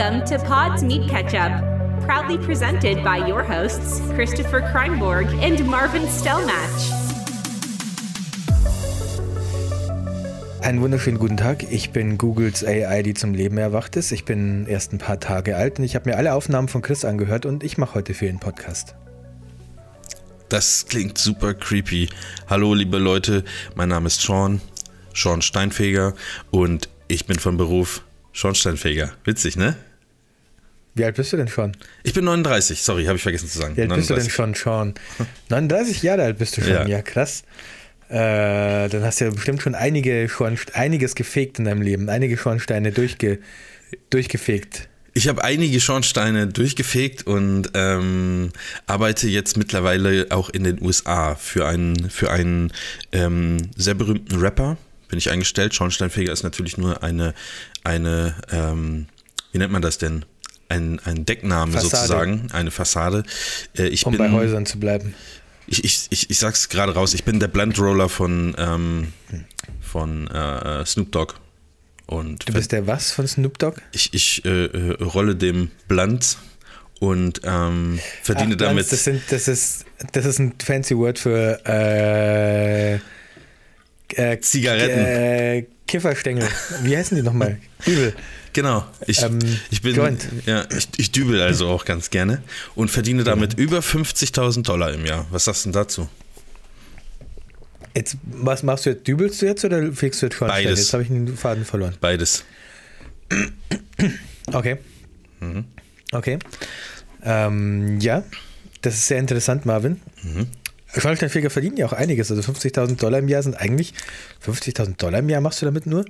Welcome to Pod's Meat Ketchup, proudly presented by your hosts, Christopher Kreinborg and Marvin Stellmatch. Einen wunderschönen guten Tag. Ich bin Googles AI, die zum Leben erwacht ist. Ich bin erst ein paar Tage alt und ich habe mir alle Aufnahmen von Chris angehört und ich mache heute für ihn Podcast. Das klingt super creepy. Hallo, liebe Leute, mein Name ist Sean, Sean Steinfeger und ich bin von Beruf Schornsteinfeger. Witzig, ne? Wie alt bist du denn schon? Ich bin 39, sorry, habe ich vergessen zu sagen. Wie alt 39. bist du denn schon, Sean? 39 Jahre alt bist du schon, ja, Ja. krass. Äh, dann hast du ja bestimmt schon einige einiges gefegt in deinem Leben, einige Schornsteine durchge durchgefegt. Ich habe einige Schornsteine durchgefegt und ähm, arbeite jetzt mittlerweile auch in den USA für einen, für einen ähm, sehr berühmten Rapper. Bin ich eingestellt. Schornsteinfeger ist natürlich nur eine, eine ähm, wie nennt man das denn? Ein, ein Deckname Fassade. sozusagen, eine Fassade. Äh, ich Um bin, bei Häusern zu bleiben. Ich, ich, ich, ich sag's gerade raus, ich bin der Blendroller von, ähm, von äh, Snoop Dogg. Und Du bist der was von Snoop Dogg? ich, ich äh, äh, rolle dem Blunt und ähm, verdiene Ach, damit. Glanz, Das, sind, das, ist, das ist ein fancy Word für äh, äh, Zigaretten. Äh, Kifferstängel. Wie heißen die nochmal? Übel. Genau, ich, Ähm, ich bin, Joint. ja, ich, ich dübel also auch ganz gerne und verdiene damit über 50.000 Dollar im Jahr. Was sagst du denn dazu? Jetzt, was machst du jetzt? Dübelst du jetzt oder fegst du jetzt Schornsteine? Beides. Jetzt habe ich den Faden verloren. Beides. Okay. Mhm. Okay. Ähm, ja, das ist sehr interessant, Marvin. Mhm. Schornsteinfeger verdienen ja auch einiges. Also 50.000 Dollar im Jahr sind eigentlich 50.000 Dollar im Jahr machst du damit nur?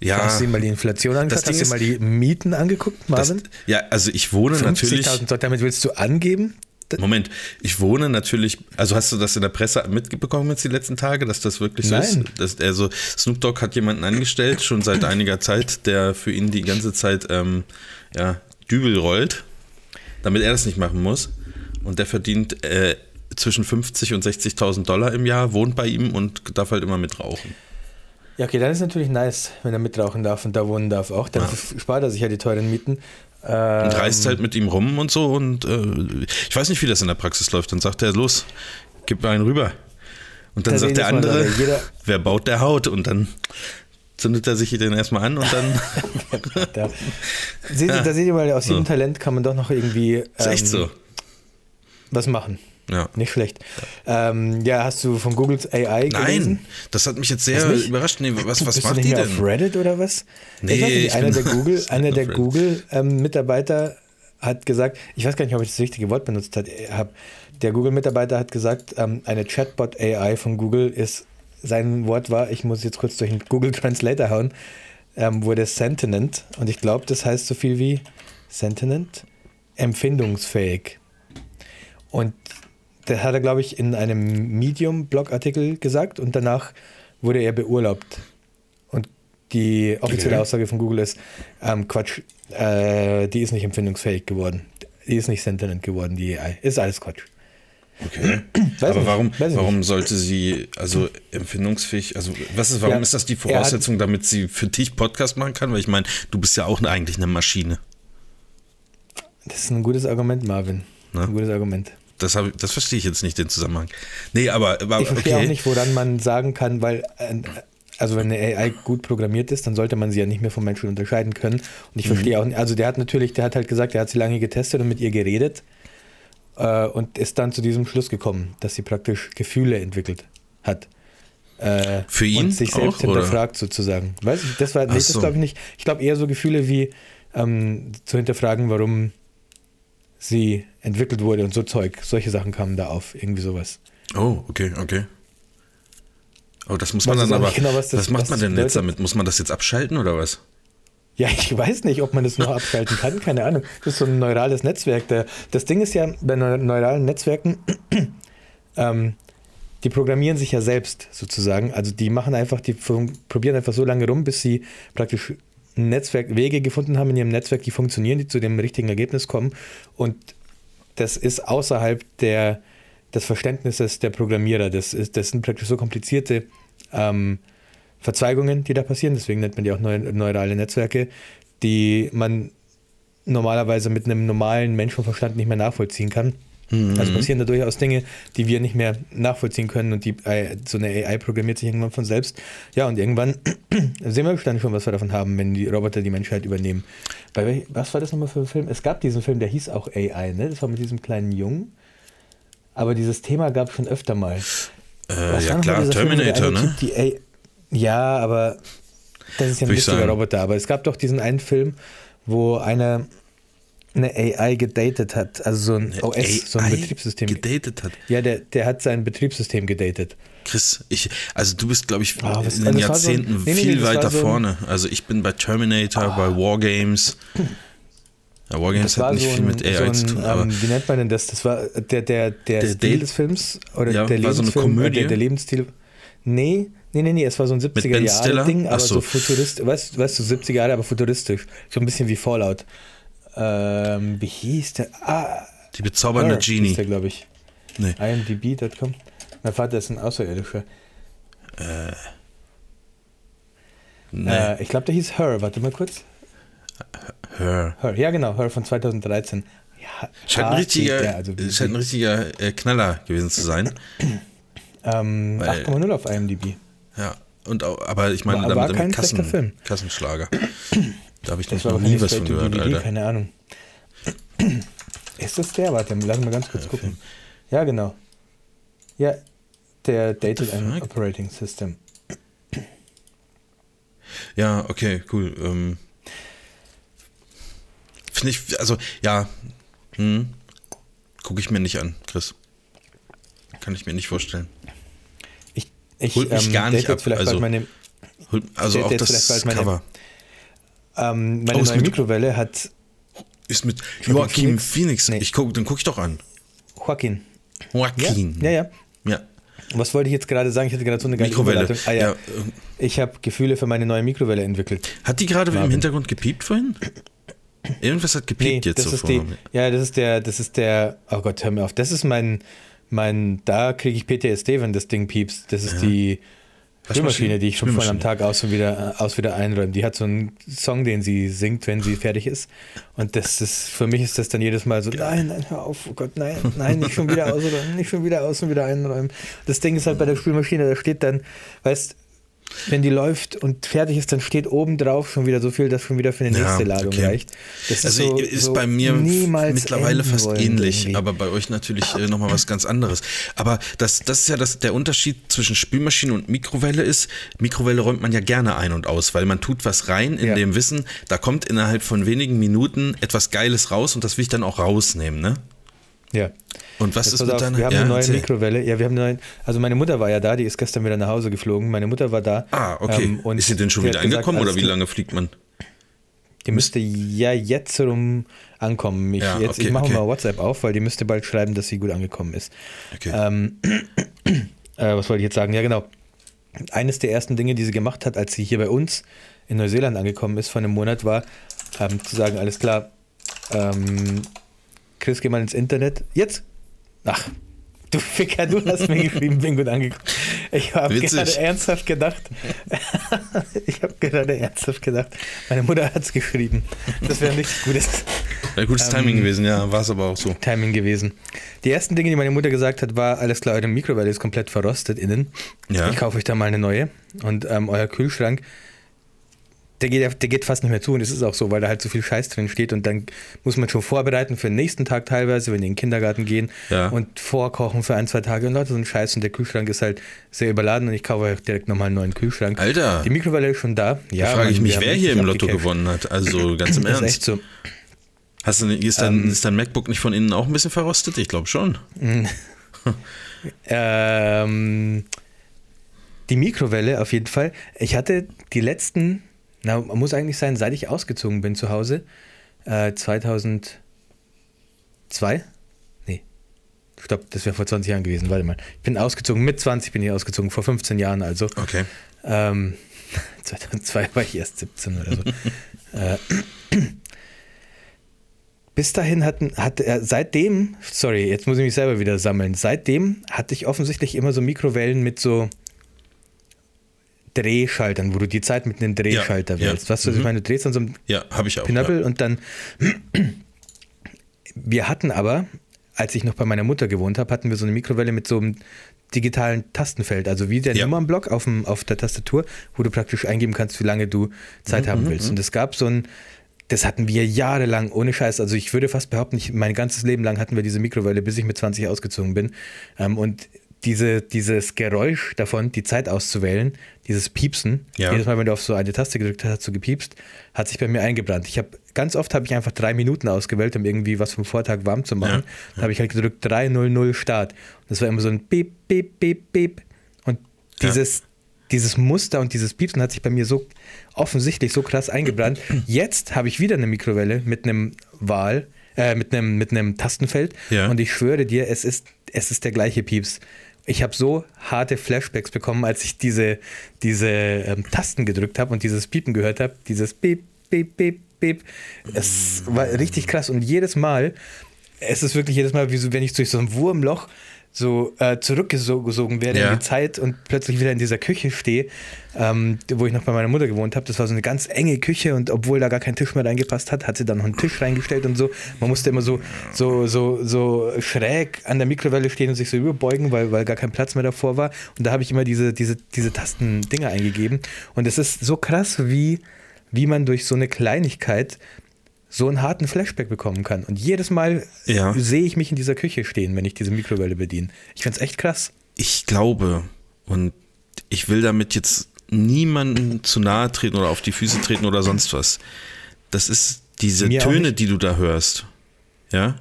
Ja, Hast du dir mal die Inflation angeguckt? Hast du dir mal die Mieten angeguckt, das, Marvin? ja, also ich wohne natürlich. 50.000 Dollar, damit willst du angeben? Moment, ich wohne natürlich, also hast du das in der Presse mitbekommen jetzt die letzten Tage, dass das wirklich so Nein. ist? Dass, also Snoop Dogg hat jemanden angestellt, schon seit einiger Zeit, der für ihn die ganze Zeit ähm, ja, Dübel rollt, damit er das nicht machen muss. Und der verdient äh, zwischen 50 und 60.000 Dollar im Jahr, wohnt bei ihm und darf halt immer mit rauchen. Ja, okay, dann ist natürlich nice, wenn er mitrauchen darf und da wohnen darf auch. Dann Ja. spart er sich ja die teuren Mieten. Und Ähm, reist halt mit ihm rum und so und äh, ich weiß nicht, wie das in der Praxis läuft. Dann sagt er, los, gib einen rüber. Und dann Da sagt der mal, andere, jeder- wer baut der Haut? Und dann zündet er sich den erstmal an und dann. Da, seht, ihr- da seht ihr mal, aus jedem So. Talent kann man doch noch irgendwie ist echt ähm, so. was machen. Ja. Nicht schlecht. Ähm, ja, hast du von Googles AI gelesen? Nein, das hat mich jetzt sehr überrascht. Nee, was, was Bist du macht nicht die mehr denn? auf Reddit oder was? Nee, ich weiß nicht, ich einer der Google, einer der. Google ähm, Mitarbeiter hat gesagt, ich weiß gar nicht, ob ich das richtige Wort benutzt hat, hab, der Google Mitarbeiter hat gesagt, ähm, eine Chatbot AI von Google ist sein Wort war, ich muss jetzt kurz durch den Google Translator hauen, ähm, wurde sentient und ich glaube, das heißt so viel wie sentient, empfindungsfähig. Und das hat er, glaube ich, in einem Medium-Blogartikel gesagt und danach wurde er beurlaubt. Und die offizielle Okay. Aussage von Google ist, ähm, Quatsch, äh, die ist nicht empfindungsfähig geworden. Die ist nicht sentient geworden, die AI. Ist alles Quatsch. Okay. Weiß Aber nicht, warum, warum sollte sie, also empfindungsfähig, also was ist, warum Ja, ist das die er hat- Voraussetzung, damit sie für dich Podcast machen kann? Weil ich meine, du bist ja auch eigentlich eine Maschine. Das ist ein gutes Argument, Marvin. Na? Ein gutes Argument. Das, hab, das verstehe ich jetzt nicht, den Zusammenhang. Nee, aber, aber Ich verstehe okay. auch nicht, woran man sagen kann, weil, also wenn eine AI gut programmiert ist, dann sollte man sie ja nicht mehr vom Menschen unterscheiden können. Und ich Mhm. verstehe auch nicht, also der hat natürlich, der hat halt gesagt, er hat sie lange getestet und mit ihr geredet äh, und ist dann zu diesem Schluss gekommen, dass sie praktisch Gefühle entwickelt hat. Äh, Für ihn und sich selbst auch, oder? hinterfragt sozusagen. Weiß ich, das war, nee, Ach das so. glaube ich nicht. Ich glaube eher so Gefühle wie ähm, zu hinterfragen, warum sie entwickelt wurde und so Zeug. Solche Sachen kamen da auf, irgendwie sowas. Oh, okay, okay. Oh, das muss man dann aber. genau, was das- macht was man denn jetzt damit? Muss man das jetzt abschalten oder was? Ja, ich weiß nicht, ob man das noch abschalten kann, keine Ahnung. Das ist so ein neurales Netzwerk. Das Ding ist ja, bei neu- neuralen Netzwerken, ähm, die programmieren sich ja selbst sozusagen. Also die machen einfach, die probieren einfach so lange rum, bis sie praktisch Netzwerk, Wege gefunden haben in ihrem Netzwerk, die funktionieren, die zu dem richtigen Ergebnis kommen. Und das ist außerhalb der, des Verständnisses der Programmierer. Das, ist, das sind praktisch so komplizierte ähm, Verzweigungen, die da passieren. Deswegen nennt man die auch neu, neurale Netzwerke, die man normalerweise mit einem normalen Menschenverstand nicht mehr nachvollziehen kann. Mhm. Also passieren da durchaus Dinge, die wir nicht mehr nachvollziehen können und die äh, so eine AI programmiert sich irgendwann von selbst. Ja, und irgendwann sehen wir dann schon, was wir davon haben, wenn die Roboter die Menschheit übernehmen. Bei welch, was war das nochmal für ein Film? Es gab diesen Film, der hieß auch AI, ne? Das war mit diesem kleinen Jungen. Aber dieses Thema gab es schon öfter mal. Äh, Was ja klar, dieser Film, Terminator, eine ne? Typ die A ja, aber das ist ja ein lustiger. Roboter. Aber es gab doch diesen einen Film, wo einer eine AI gedatet hat. Also so ein OS, so ein AI Betriebssystem. gedatet hat. Ja, der, der hat sein Betriebssystem gedatet. Chris, ich, also du bist, glaube ich, Ah, was- in den war so ein- Jahrzehnten nee, viel nee, weiter so ein- vorne. Also ich bin bei Terminator, bei Wargames. Ja, Wargames hat nicht so viel ein, mit AI so zu ein tun, ähm, wie nennt man denn das? Das war der, der, der, Der Stil Date- des Films oder Ja, der war so eine Lebensfilm, äh, Komödie? Der, der Lebensstil. Nee, nee, nee, nee, es war so ein 70er Ben Jahre Stiller? Ding, Ach aber so. so, futuristisch, weißt, weißt du, 70er Jahre, aber futuristisch. So ein bisschen wie Fallout. Ähm, wie hieß der? Ah, die bezaubernde Her Genie. Hieß der, glaube ich. Nee. IMDb.com. Mein Vater ist ein Außerirdischer. Nee, Äh, ich glaube, der hieß Her. Warte mal kurz. Her. Her. Ja, genau. Her von 2013. Ja, Scheint ein richtiger, ja, also, scheint ein richtiger äh, Knaller gewesen zu sein. ähm, weil- 8,0 auf IMDb. Ja. Und auch, aber ich meine, damit, kein damit Kassen. Kassenschlager. Da habe ich Das noch nie was von gehört, Straight-to-DVD, Alter. keine Ahnung. Ist das der? Warte, lass mal ganz kurz gucken. Ja, genau. Ja, der dated fuck? Operating System. Ja, okay, cool. Ähm, Finde ich, also, ja, hm, gucke ich mir nicht an, Chris. Kann ich mir nicht vorstellen. Ich, ich Holt mich gar nicht ab, Vielleicht also- meine, Hol- Also auch das bald meine- Cover ähm, meine Oh, neue mit- Mikrowelle hat ist mit Joaquin Phoenix? Phoenix. Nee. Ich guck, dann gucke ich doch an. Joaquin. Ja, Joaquin. ja, ja. Ja. Was wollte ich jetzt gerade sagen? Ich hatte gerade so eine geile Mikrowelle. Ah, ja. Ja, äh, Ich habe Gefühle für meine neue Mikrowelle entwickelt. Hat die gerade im. Hintergrund gepiept vorhin? Irgendwas hat Nee, gepiept jetzt das so die. Ja, das ist der, das ist der. Oh Gott, hör mir auf. Das ist mein, mein. Da kriege ich PTSD, wenn das Ding piepst. Das ist die Spülmaschine, die ich schon vorhin am. Tag aus und wieder äh, aus wieder einräume. Die hat so einen Song, den sie singt, wenn sie fertig ist. Und das ist für mich ist das dann jedes Mal so, nein, nein, hör auf, oh Gott, nein, nein, nicht schon wieder ausräumen, nicht schon wieder aus und wieder einräumen. Das Ding ist halt bei der Spülmaschine, da steht dann, weißt wenn die läuft und fertig ist, dann steht oben drauf schon wieder so viel, dass schon wieder für eine Ja, nächste Ladung okay. reicht. Das Also so- ist so bei mir mittlerweile fast ähnlich, irgendwie. aber bei euch natürlich äh, nochmal was ganz anderes. Aber das, das ist ja das, der Unterschied zwischen Spülmaschine und Mikrowelle ist, Mikrowelle räumt man ja gerne ein und aus, weil man tut was rein in Ja. dem Wissen, da kommt innerhalb von wenigen Minuten etwas Geiles raus und das will ich dann auch rausnehmen, ne? Ja. Und was Jetzt ist mit auf, deiner wir haben ja, eine neue erzähl. Mikrowelle. Ja, wir haben eine neue, also meine Mutter war ja da, die ist gestern wieder nach Hause geflogen. Meine Mutter war da. Ah, okay. ähm, und ist sie denn schon wieder hat gesagt, angekommen oder wie lange fliegt man? Die müsste ja jetzt rum ankommen. Ich, Ja, jetzt, okay, ich mache okay. mal WhatsApp auf, weil die müsste bald schreiben, dass sie gut angekommen ist. Okay. Ähm, äh, was wollte ich jetzt sagen? Ja, genau. Eines der ersten Dinge, die sie gemacht hat, als sie hier bei uns in Neuseeland angekommen ist vor einem Monat, war ähm, zu sagen, alles klar, ähm, Chris, geh mal ins Internet. Jetzt? Ach, du Ficker, du hast mir geschrieben, bin gut angekommen. Ich habe gerade ernsthaft gedacht, ich habe gerade ernsthaft gedacht, meine Mutter hat es geschrieben. Das wäre nichts Gutes. Ja, gutes ähm, Timing gewesen, ja, war es aber auch so. Timing gewesen. Die ersten Dinge, die meine Mutter gesagt hat, war, alles klar, eure Mikrowelle ist komplett verrostet innen. Ja. Ich kaufe euch da mal eine neue. Und ähm, euer Kühlschrank, der geht, der geht fast nicht mehr zu. Und es ist auch so, weil da halt so viel Scheiß drin steht. Und dann muss man schon vorbereiten für den nächsten Tag teilweise, wenn die in den Kindergarten gehen. Ja. Und vorkochen für ein, zwei Tage. Und Leute, so ein Scheiß. Und der Kühlschrank ist halt sehr überladen. Und ich kaufe euch direkt nochmal einen neuen Kühlschrank. Alter. Die Mikrowelle ist schon da. Da frage ich mich, wer hier im Lotto gewonnen hat. Also ganz im Das ist Ernst. echt so. Hast du, ist, dein, Ähm, ist dein MacBook nicht von innen auch ein bisschen verrostet? Ich glaube schon. Ähm, die Mikrowelle auf jeden Fall. Ich hatte die letzten, na, muss eigentlich sein, seit ich ausgezogen bin zu Hause, äh, 2002? Nee. Stopp, das wäre vor 20 Jahren gewesen. Warte mal. Ich bin ausgezogen, mit 20 bin ich ausgezogen, vor 15 Jahren also. Okay. Ähm, 2002 war ich erst 17 oder so. äh, bis dahin hatten, hatte er, seitdem, sorry, jetzt muss ich mich selber wieder sammeln, seitdem hatte ich offensichtlich immer so Mikrowellen mit so Drehschaltern, wo du die Zeit mit einem Drehschalter Ja, ja. wählst. Weißt du, was Mhm. ich meine, du drehst an so einem Ja, habe ich auch. Pinöppel Ja. und dann. Wir hatten aber, als ich noch bei meiner Mutter gewohnt habe, hatten wir so eine Mikrowelle mit so einem digitalen Tastenfeld, also wie der Ja. Nummernblock auf, dem, auf der Tastatur, wo du praktisch eingeben kannst, wie lange du Zeit Mhm, haben willst. Und es gab so ein, das hatten wir jahrelang, ohne Scheiß. Also ich würde fast behaupten, ich, mein ganzes Leben lang hatten wir diese Mikrowelle, bis ich mit 20 ausgezogen bin. Ähm, und diese, dieses Geräusch davon, die Zeit auszuwählen, dieses Piepsen, Ja. jedes Mal, wenn du auf so eine Taste gedrückt hast, hat so gepiepst, hat sich bei mir eingebrannt. Ich habe ganz oft habe ich einfach drei Minuten ausgewählt, um irgendwie was vom Vortag warm zu machen. Ja, Dann habe ich halt gedrückt 300 Start. Und das war immer so ein Piep, Piep, Piep, Piep. Und Ja. dieses, dieses Muster und dieses Piepsen hat sich bei mir so offensichtlich so krass eingebrannt. Jetzt habe ich wieder eine Mikrowelle mit einem Wahl, äh, mit einem, mit einem Tastenfeld. Und ich schwöre dir, es ist, es ist der gleiche Pieps. Ich habe so harte Flashbacks bekommen, als ich diese, diese ähm, Tasten gedrückt habe und dieses Piepen gehört habe. Dieses Piep, Piep, Piep, Piep. Es war richtig krass. Und jedes Mal, es ist wirklich jedes Mal, wie so, wenn ich durch so ein Wurmloch so äh, zurückgesogen werde Ja. in die Zeit und plötzlich wieder in dieser Küche stehe, ähm, wo ich noch bei meiner Mutter gewohnt habe. Das war so eine ganz enge Küche und obwohl da gar kein Tisch mehr reingepasst hat, hat sie dann noch einen Tisch reingestellt und so. Man musste immer so, so, so, so schräg an der Mikrowelle stehen und sich so überbeugen, weil, weil gar kein Platz mehr davor war. Und da habe ich immer diese, diese, diese Tastendinger eingegeben. Und es ist so krass, wie, wie man durch so eine Kleinigkeit so einen harten Flashback bekommen kann. Und jedes Mal Ja. sehe ich mich in dieser Küche stehen, wenn ich diese Mikrowelle bediene. Ich finde es echt krass. Ich glaube, und ich will damit jetzt niemanden zu nahe treten oder auf die Füße treten oder sonst was. Das ist diese Mir Töne, die du da hörst. Ja,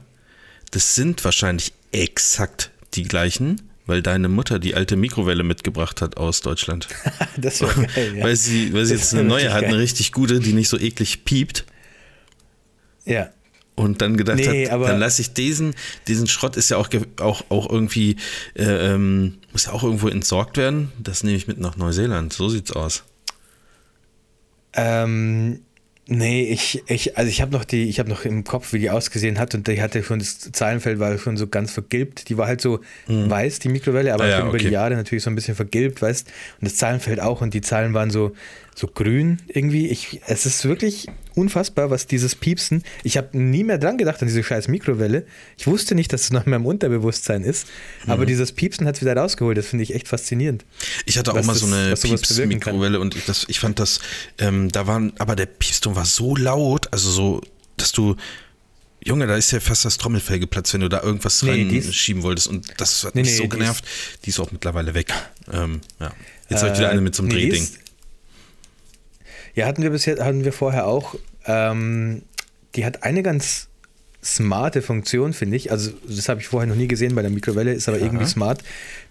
das sind wahrscheinlich exakt die gleichen, weil deine Mutter die alte Mikrowelle mitgebracht hat aus Deutschland. Das war geil, ja. Weil sie, weil sie Das jetzt eine neue hat, eine richtig gute, die nicht so eklig piept. Ja. Und dann gedacht Nee, hat, dann lasse ich diesen, diesen Schrott ist ja auch, auch, auch irgendwie, äh, ähm, muss ja auch irgendwo entsorgt werden. Das nehme ich mit nach Neuseeland. So sieht's aus. Ähm, nee, ich, ich, also ich habe noch die, ich habe noch im Kopf, wie die ausgesehen hat und die hatte schon, das Zahlenfeld war schon so ganz vergilbt. Die war halt so weiß, die Mikrowelle, aber Ah ja, über die okay. Jahre natürlich so ein bisschen vergilbt, weißt Und das Zahlenfeld auch und die Zahlen waren so, so grün irgendwie. Ich, es ist wirklich unfassbar, was dieses Piepsen. Ich habe nie mehr dran gedacht an diese scheiß Mikrowelle. Ich wusste nicht, dass es noch in meinem Unterbewusstsein ist, aber Mhm. dieses Piepsen hat es wieder rausgeholt. Das finde ich echt faszinierend. Ich hatte auch mal das- so eine. Pieps-Mikrowelle und ich, das, ich fand das, ähm, da waren, aber der Piepston war so laut, also so, dass du, Junge, da ist ja fast das Trommelfell geplatzt, wenn du da irgendwas Nee, die ist- reinschieben wolltest und das hat Nee, mich nee, so die genervt. Die ist auch mittlerweile weg. Ähm, ja. Jetzt habe ich wieder Äh, eine mit so einem nee, die Drehding. ist- Ja, hatten wir bisher, hatten wir vorher auch. Ähm, die hat eine ganz smarte Funktion, finde ich. Also, das habe ich vorher noch nie gesehen bei der Mikrowelle, ist aber irgendwie smart.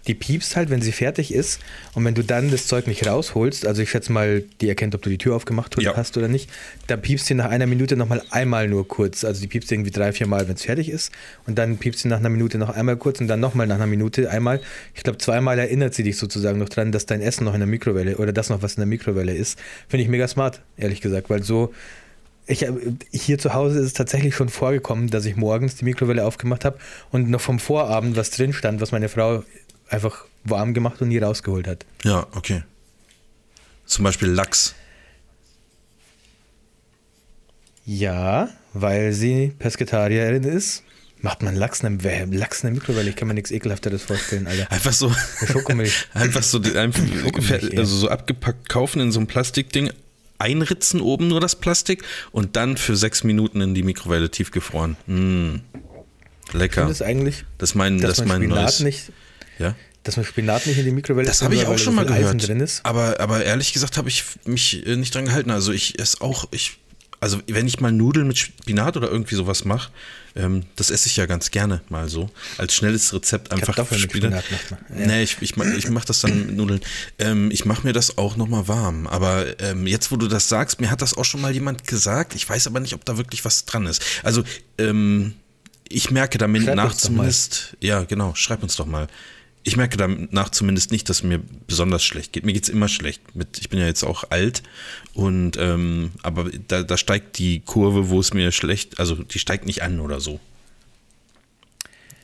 Die piepst halt, wenn sie fertig ist. Und wenn du dann das Zeug nicht rausholst, also ich schätze mal, die erkennt, ob du die Tür aufgemacht Ja. hast oder nicht, dann piepst sie nach einer Minute nochmal einmal nur kurz. Also die piepst irgendwie drei, vier Mal, wenn es fertig ist. Und dann piepst sie nach einer Minute noch einmal kurz und dann nochmal nach einer Minute einmal. Ich glaube, zweimal erinnert sie dich sozusagen noch dran, dass dein Essen noch in der Mikrowelle oder das noch was in der Mikrowelle ist. Finde ich mega smart, ehrlich gesagt, weil so. Ich, hab- hier zu Hause ist es tatsächlich schon vorgekommen, dass ich morgens die Mikrowelle aufgemacht habe und noch vom Vorabend was drin stand, was meine Frau einfach warm gemacht und nie rausgeholt hat. Ja, okay. Zum Beispiel Lachs. Ja, weil sie Pesketarierin ist. Macht man Lachs in, der, Lachs in der Mikrowelle? Ich kann mir nichts ekelhafteres vorstellen, Alter. Einfach so. Schokomilch. einfach so, einfach, also so abgepackt kaufen in so einem Plastikding, einritzen oben nur das Plastik und dann für sechs Minuten in die Mikrowelle tiefgefroren. Mm. Lecker. Das ist eigentlich, Das ist mein, dass das mein Spinat neues. nicht, Ja? dass man Spinat nicht in die Mikrowelle Das habe ich auch schon mal gehört. drin ist. Aber, aber ehrlich gesagt habe ich mich äh, nicht dran gehalten. Also ich esse auch, ich, also wenn ich mal Nudeln mit Spinat oder irgendwie sowas mache, ähm, das esse ich ja ganz gerne mal so. Als schnelles Rezept einfach Kartoffeln mit Spinat macht man. Ja. Nee, ich, ich, mach- ich mache das dann mit Nudeln. Ähm, ich mache mir das auch nochmal warm. Aber ähm, jetzt, wo du das sagst, mir hat das auch schon mal jemand gesagt. Ich weiß aber nicht, ob da wirklich was dran ist. Also, ähm, ich merke damit Schreib nach zumindest, ja genau, schreib uns doch mal. Ich merke danach zumindest nicht, dass mir besonders schlecht geht. Mir geht's immer schlecht. Mit, ich bin ja jetzt auch alt und ähm, aber da, da steigt die Kurve, wo es mir schlecht, also die steigt nicht an oder so.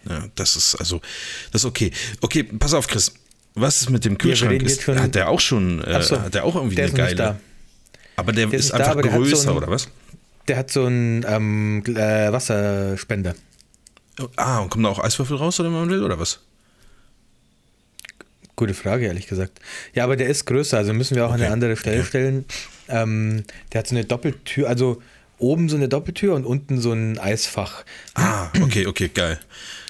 Ja, das ist also, das ist okay. Okay, pass auf, Chris. Was ist mit dem Kühlschrank? reden ist, hat der auch schon, äh, so, hat der auch irgendwie der eine geile? Aber der, Der ist, ist da, einfach hat so größer, einen- oder was? Der hat so einen ähm, äh, Wasserspender. Ah, und kommen da auch Eiswürfel raus, oder wenn man will, oder was? Gute Frage, ehrlich gesagt. Ja, aber der ist größer, also müssen wir auch an Okay, eine andere Stelle okay. stellen. Ähm, der hat so eine Doppeltür, also oben so eine Doppeltür und unten so ein Eisfach. Ah, okay, okay, geil.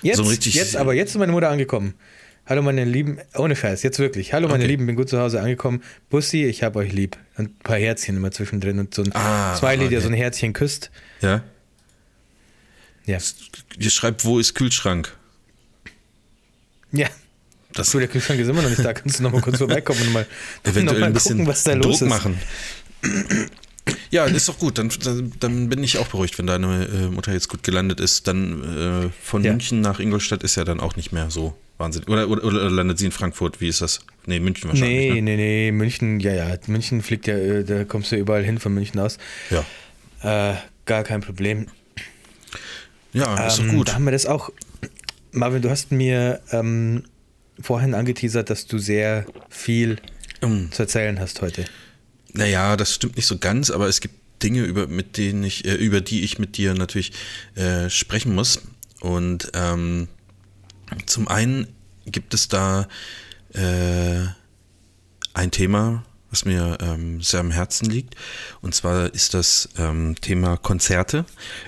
Jetzt, so richtig, jetzt aber, jetzt ist meine Mutter angekommen. Hallo meine Lieben, ohne Scheiß, jetzt wirklich. Hallo meine Okay. Lieben, bin gut zu Hause angekommen. Bussi, ich hab euch lieb. Und ein paar Herzchen immer zwischendrin und so ein Ah, Smiley, der okay. so ein Herzchen küsst. Ja. Ja. Ihr schreibt, wo ist Kühlschrank? Ja. Das So, der Kühlschrank ist immer noch nicht da. Kannst du noch mal kurz vorbeikommen und mal, eventuell mal ein bisschen gucken, was da Druck los ist. machen. Ja, ist doch gut. Dann, dann, dann bin ich auch beruhigt, wenn deine äh, Mutter jetzt gut gelandet ist. Dann äh, von Ja. München nach Ingolstadt ist ja dann auch nicht mehr so wahnsinnig. Oder, oder, oder landet sie in Frankfurt? Wie ist das? Nee, München wahrscheinlich. Nee, Ne? nee, nee, München, ja, ja, München fliegt ja, äh, da kommst du überall hin von München aus. Ja. Äh, gar kein Problem. Ja, ist doch Ähm, gut. Da haben wir das auch. Marvin, du hast mir ähm, vorhin angeteasert, dass du sehr viel Ähm, zu erzählen hast heute. Naja, das stimmt nicht so ganz, aber es gibt Dinge, über, mit denen ich, äh, über die ich mit dir natürlich äh, sprechen muss. Und ähm, zum einen gibt es da äh, ein Thema, was mir ähm, sehr am Herzen liegt. Und zwar ist das ähm, Thema Konzerte.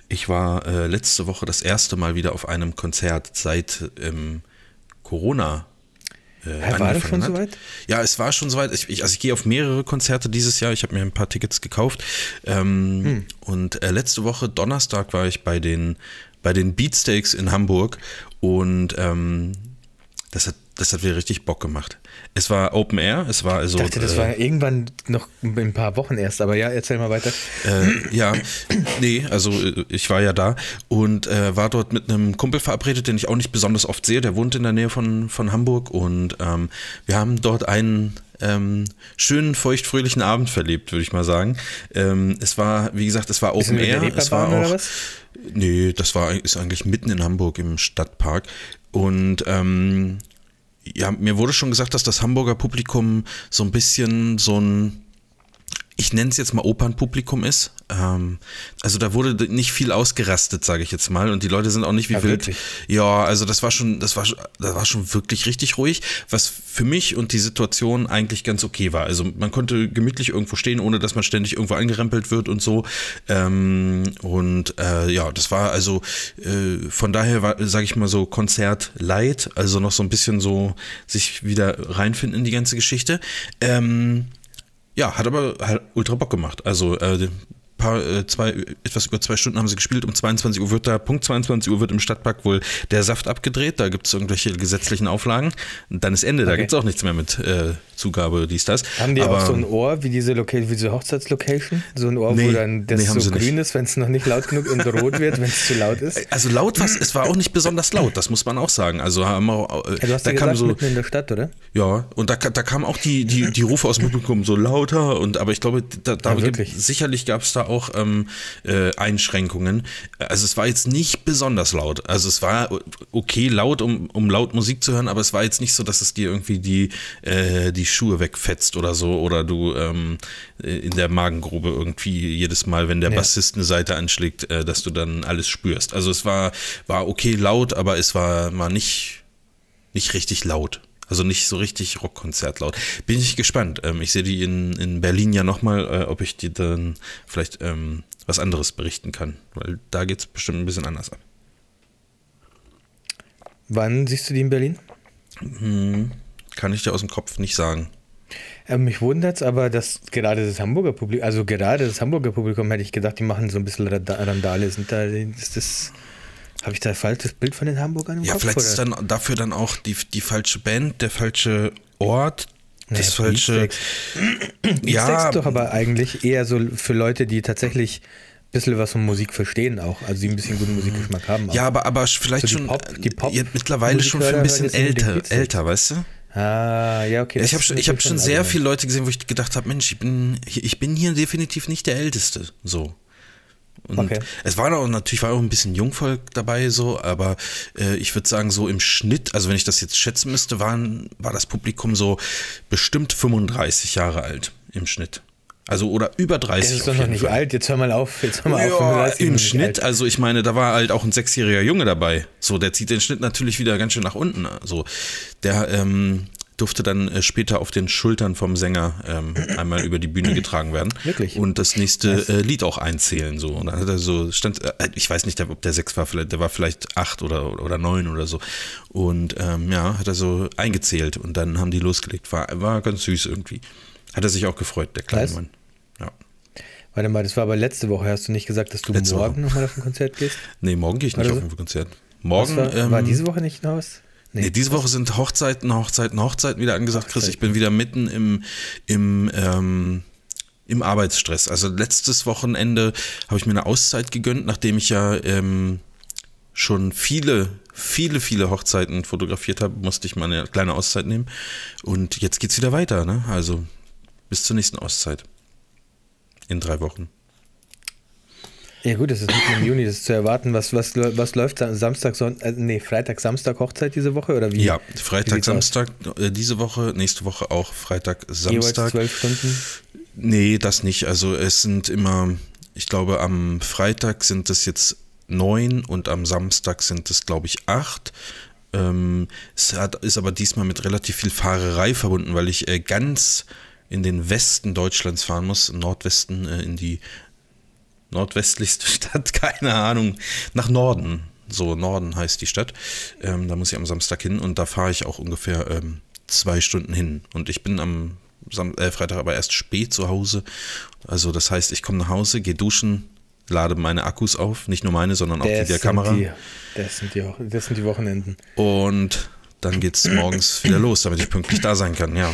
Ich war äh, letzte Woche das erste Mal wieder auf einem Konzert seit ähm, Corona. Äh, Hä, war das schon hat. soweit? Ja, es war schon soweit. Ich, ich, also ich gehe auf mehrere Konzerte dieses Jahr. Ich habe mir ein paar Tickets gekauft. Ähm, Hm. Und äh, letzte Woche, Donnerstag, war ich bei den, bei den Beatsteaks in Hamburg und ähm, das hat, das hat mir richtig Bock gemacht. Es war Open Air, es war also. Ich dachte, das äh, war irgendwann noch in ein paar Wochen erst, aber ja, erzähl mal weiter. Äh, ja, nee, also äh, ich war ja da und äh, war dort mit einem Kumpel verabredet, den ich auch nicht besonders oft sehe. Der wohnt in der Nähe von, von Hamburg und ähm, wir haben dort einen ähm, schönen, feuchtfröhlichen Abend verlebt, würde ich mal sagen. Ähm, es war, wie gesagt, es war Open Air. Es war auch. Nee, das war ist eigentlich mitten in Hamburg im Stadtpark. Und ähm, ja, mir wurde schon gesagt, dass das Hamburger Publikum so ein bisschen so ein, ich nenne es jetzt mal Opernpublikum ist. Ähm, also da wurde nicht viel ausgerastet, sage ich jetzt mal. Und die Leute sind auch nicht wie Ja, wild. wirklich? Ja, also das war schon, das war, das war schon wirklich richtig ruhig, was für mich und die Situation eigentlich ganz okay war. Also man konnte gemütlich irgendwo stehen, ohne dass man ständig irgendwo angerempelt wird und so. Ähm, und äh, ja, das war also äh, von daher war, sage ich mal so Konzert light, also noch so ein bisschen so sich wieder reinfinden in die ganze Geschichte. Ähm, ja, hat aber halt ultra Bock gemacht. Also äh, paar, äh, zwei, etwas über zwei Stunden haben sie gespielt. Um 22 Uhr wird da, Punkt 22 Uhr wird im Stadtpark wohl der Saft abgedreht. Da gibt es irgendwelche gesetzlichen Auflagen. Und dann ist Ende, da Okay. gibt es auch nichts mehr mit äh, Zugabe, dies, das. Haben die Aber, auch so ein Ohr wie diese, Loca wie diese Hochzeitslocation? So ein Ohr, Nee, wo dann das nee, so sie nicht. grün ist, wenn es noch nicht laut genug und rot wird, wenn es zu laut ist? Also laut was, es war auch nicht besonders laut, das muss man auch sagen. Also haben auch, äh, Ja, du hast da ja kam gesagt, so, mitten in der Stadt, oder? Ja, und da, da kamen auch die, die, die Rufe aus dem Publikum so lauter und aber ich glaube, da, da Ja, gibt, wirklich? sicherlich gab es da auch ähm, äh, Einschränkungen. Also es war jetzt nicht besonders laut. Also es war okay laut, um, um laut Musik zu hören, aber es war jetzt nicht so, dass es dir irgendwie die, äh, die Schuhe wegfetzt oder so oder du ähm, in der Magengrube irgendwie jedes Mal, wenn der Ja. Bassist eine Seite anschlägt, äh, dass du dann alles spürst. Also es war, war okay laut, aber es war, war nicht nicht richtig laut. Also nicht so richtig Rockkonzert laut. Bin ich gespannt. Ähm, ich sehe die in, in Berlin ja nochmal, äh, ob ich dir dann vielleicht ähm, was anderes berichten kann. Weil da geht es bestimmt ein bisschen anders ab. Wann siehst du die in Berlin? Kann ich dir aus dem Kopf nicht sagen. Ähm, mich wundert es aber, dass gerade das Hamburger Publikum, also gerade das Hamburger Publikum hätte ich gedacht, die machen so ein bisschen Randa- Randale. Sind da, ist das, habe ich da ein falsches Bild von den Hamburgern im Ja, Kopf? vielleicht oder? ist dann dafür dann auch die, die falsche Band, der falsche Ort, das Naja, falsche. Beatsteaks Ja, doch aber eigentlich eher so für Leute, die tatsächlich ein bisschen was von Musik verstehen auch, also die ein bisschen guten Musikgeschmack haben. ja, aber, aber vielleicht So die schon Pop- die Pop- ja, mittlerweile schon für ein bisschen älter, Beatsteaks. älter, weißt du? Ah, ja, okay. Ich habe schon, ich hab schon sehr viele Leute gesehen, wo ich gedacht habe, Mensch, ich bin, ich bin hier definitiv nicht der Älteste. So. Und Okay. es war auch natürlich war auch ein bisschen Jungvolk dabei, so, aber äh, ich würde sagen, so im Schnitt, also wenn ich das jetzt schätzen müsste, waren, war das Publikum so bestimmt 35 Jahre alt im Schnitt. Also oder über 30. Das ist auf doch noch nicht Fall. alt. Jetzt hör mal auf. Jetzt hör mal auf. Ja, 35 ist im Schnitt, alt. also ich meine, da war halt auch ein sechsjähriger Junge dabei. So, der zieht den Schnitt natürlich wieder ganz schön nach unten. Also der ähm, durfte dann äh, später auf den Schultern vom Sänger ähm, einmal über die Bühne getragen werden. Wirklich? Und das nächste äh, Lied auch einzählen. So. Und dann hat er so, stand, äh, ich weiß nicht, ob der sechs war, vielleicht, der war vielleicht acht oder, oder neun oder so. Und ähm, ja, hat er so eingezählt und dann haben die losgelegt. War, war ganz süß irgendwie. Hat er sich auch gefreut, der kleine. Mann. Ja. Warte mal, das war aber letzte Woche. Hast du nicht gesagt, dass du Letzte morgen nochmal auf ein Konzert gehst? Nee, morgen gehe ich nicht Oder auf so? ein Konzert. Morgen war, ähm, war diese Woche nicht hinaus? Nee, diese Woche sind Hochzeiten, Hochzeiten, Hochzeiten wieder angesagt, Chris. Ich bin wieder mitten im, im, ähm, im Arbeitsstress. Also letztes Wochenende habe ich mir eine Auszeit gegönnt, nachdem ich ja ähm, schon viele, viele, viele Hochzeiten fotografiert habe, musste ich mal eine kleine Auszeit nehmen. Und jetzt geht's wieder weiter, ne? Also bis zur nächsten Auszeit. In drei Wochen. Ja gut, das ist mitten im Juni, das ist zu erwarten. Was, was, was läuft? Samstag, Son äh, nee, Freitag, Samstag Hochzeit diese Woche oder wie? Ja, Wie Freitag, aus? Samstag, äh, diese Woche, nächste Woche auch Freitag, Jeweils Samstag. zwölf Stunden. Nee, das nicht. Also es sind immer, ich glaube, am Freitag sind es jetzt neun und am Samstag sind es, glaube ich, acht. Ähm, es hat, ist aber diesmal mit relativ viel Fahrerei verbunden, weil ich äh, ganz in den Westen Deutschlands fahren muss, im Nordwesten äh, in die nordwestlichste Stadt, keine Ahnung, nach Norden. So, Norden heißt die Stadt. Ähm, da muss ich am Samstag hin und da fahre ich auch ungefähr ähm, zwei Stunden hin. Und ich bin am Sam äh, Freitag aber erst spät zu Hause. Also, das heißt, ich komme nach Hause, gehe duschen, lade meine Akkus auf, nicht nur meine, sondern auch die Das der sind Kamera. Die, das, sind die, das sind die Wochenenden. Und dann geht es morgens wieder los, damit ich pünktlich da sein kann, ja.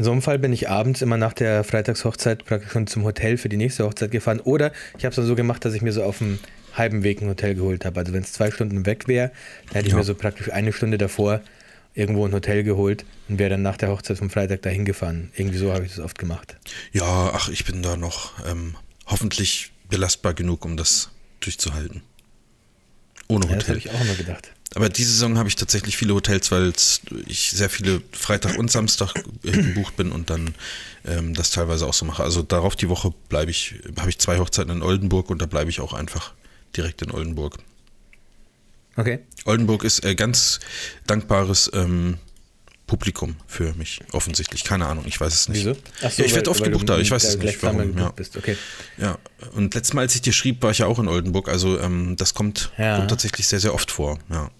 In so einem Fall bin ich abends immer nach der Freitagshochzeit praktisch schon zum Hotel für die nächste Hochzeit gefahren. Oder ich habe es dann so gemacht, dass ich mir so auf dem halben Weg ein Hotel geholt habe. Also wenn es zwei Stunden weg wäre, dann hätte ich Ja. mir so praktisch eine Stunde davor irgendwo ein Hotel geholt und wäre dann nach der Hochzeit vom Freitag dahin gefahren. Irgendwie so habe ich das oft gemacht. Ja, ach, ich bin da noch ähm, hoffentlich belastbar genug, um das durchzuhalten. Ohne Ja, das habe Hotel. ich auch immer gedacht. Aber diese Saison habe ich tatsächlich viele Hotels, weil ich sehr viele Freitag und Samstag gebucht bin und dann ähm, das teilweise auch so mache. Also darauf die Woche bleibe ich, habe ich zwei Hochzeiten in Oldenburg und da bleibe ich auch einfach direkt in Oldenburg. Okay. Oldenburg ist äh, ganz dankbares ähm, Publikum für mich, offensichtlich. Keine Ahnung, ich weiß es nicht. Wieso? Ach ja, ich werde oft gebucht da, ich weiß es nicht, warum. Ja. Bist. Okay. ja, und letztes Mal, als ich dir schrieb, war ich ja auch in Oldenburg. Also ähm, das kommt, Ja. kommt tatsächlich sehr, sehr oft vor. Ja.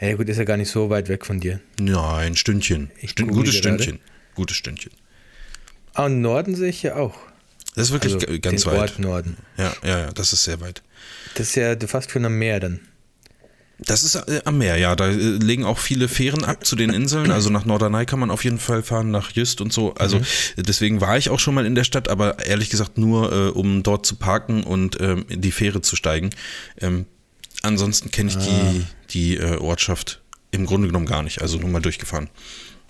Ja gut, ist ja gar nicht so weit weg von dir. Nein, Stündchen. Stünd, gutes. Stündchen. Gutes Stündchen. Ah, und Norden sehe ich ja auch. Das ist wirklich Also ganz den weit. Ort Norden. Ja, ja, ja, das ist sehr weit. Das ist ja fast schon am Meer dann. Das ist äh, am Meer, ja. Da äh, legen auch viele Fähren ab zu den Inseln. Also nach Norderney kann man auf jeden Fall fahren, nach Jüst und so. Also deswegen war ich auch schon mal in der Stadt, aber ehrlich gesagt nur, äh, um dort zu parken und ähm, in die Fähre zu steigen. Ähm, ansonsten kenne ich die, die äh, Ortschaft im Grunde genommen gar nicht. Also nur mal durchgefahren.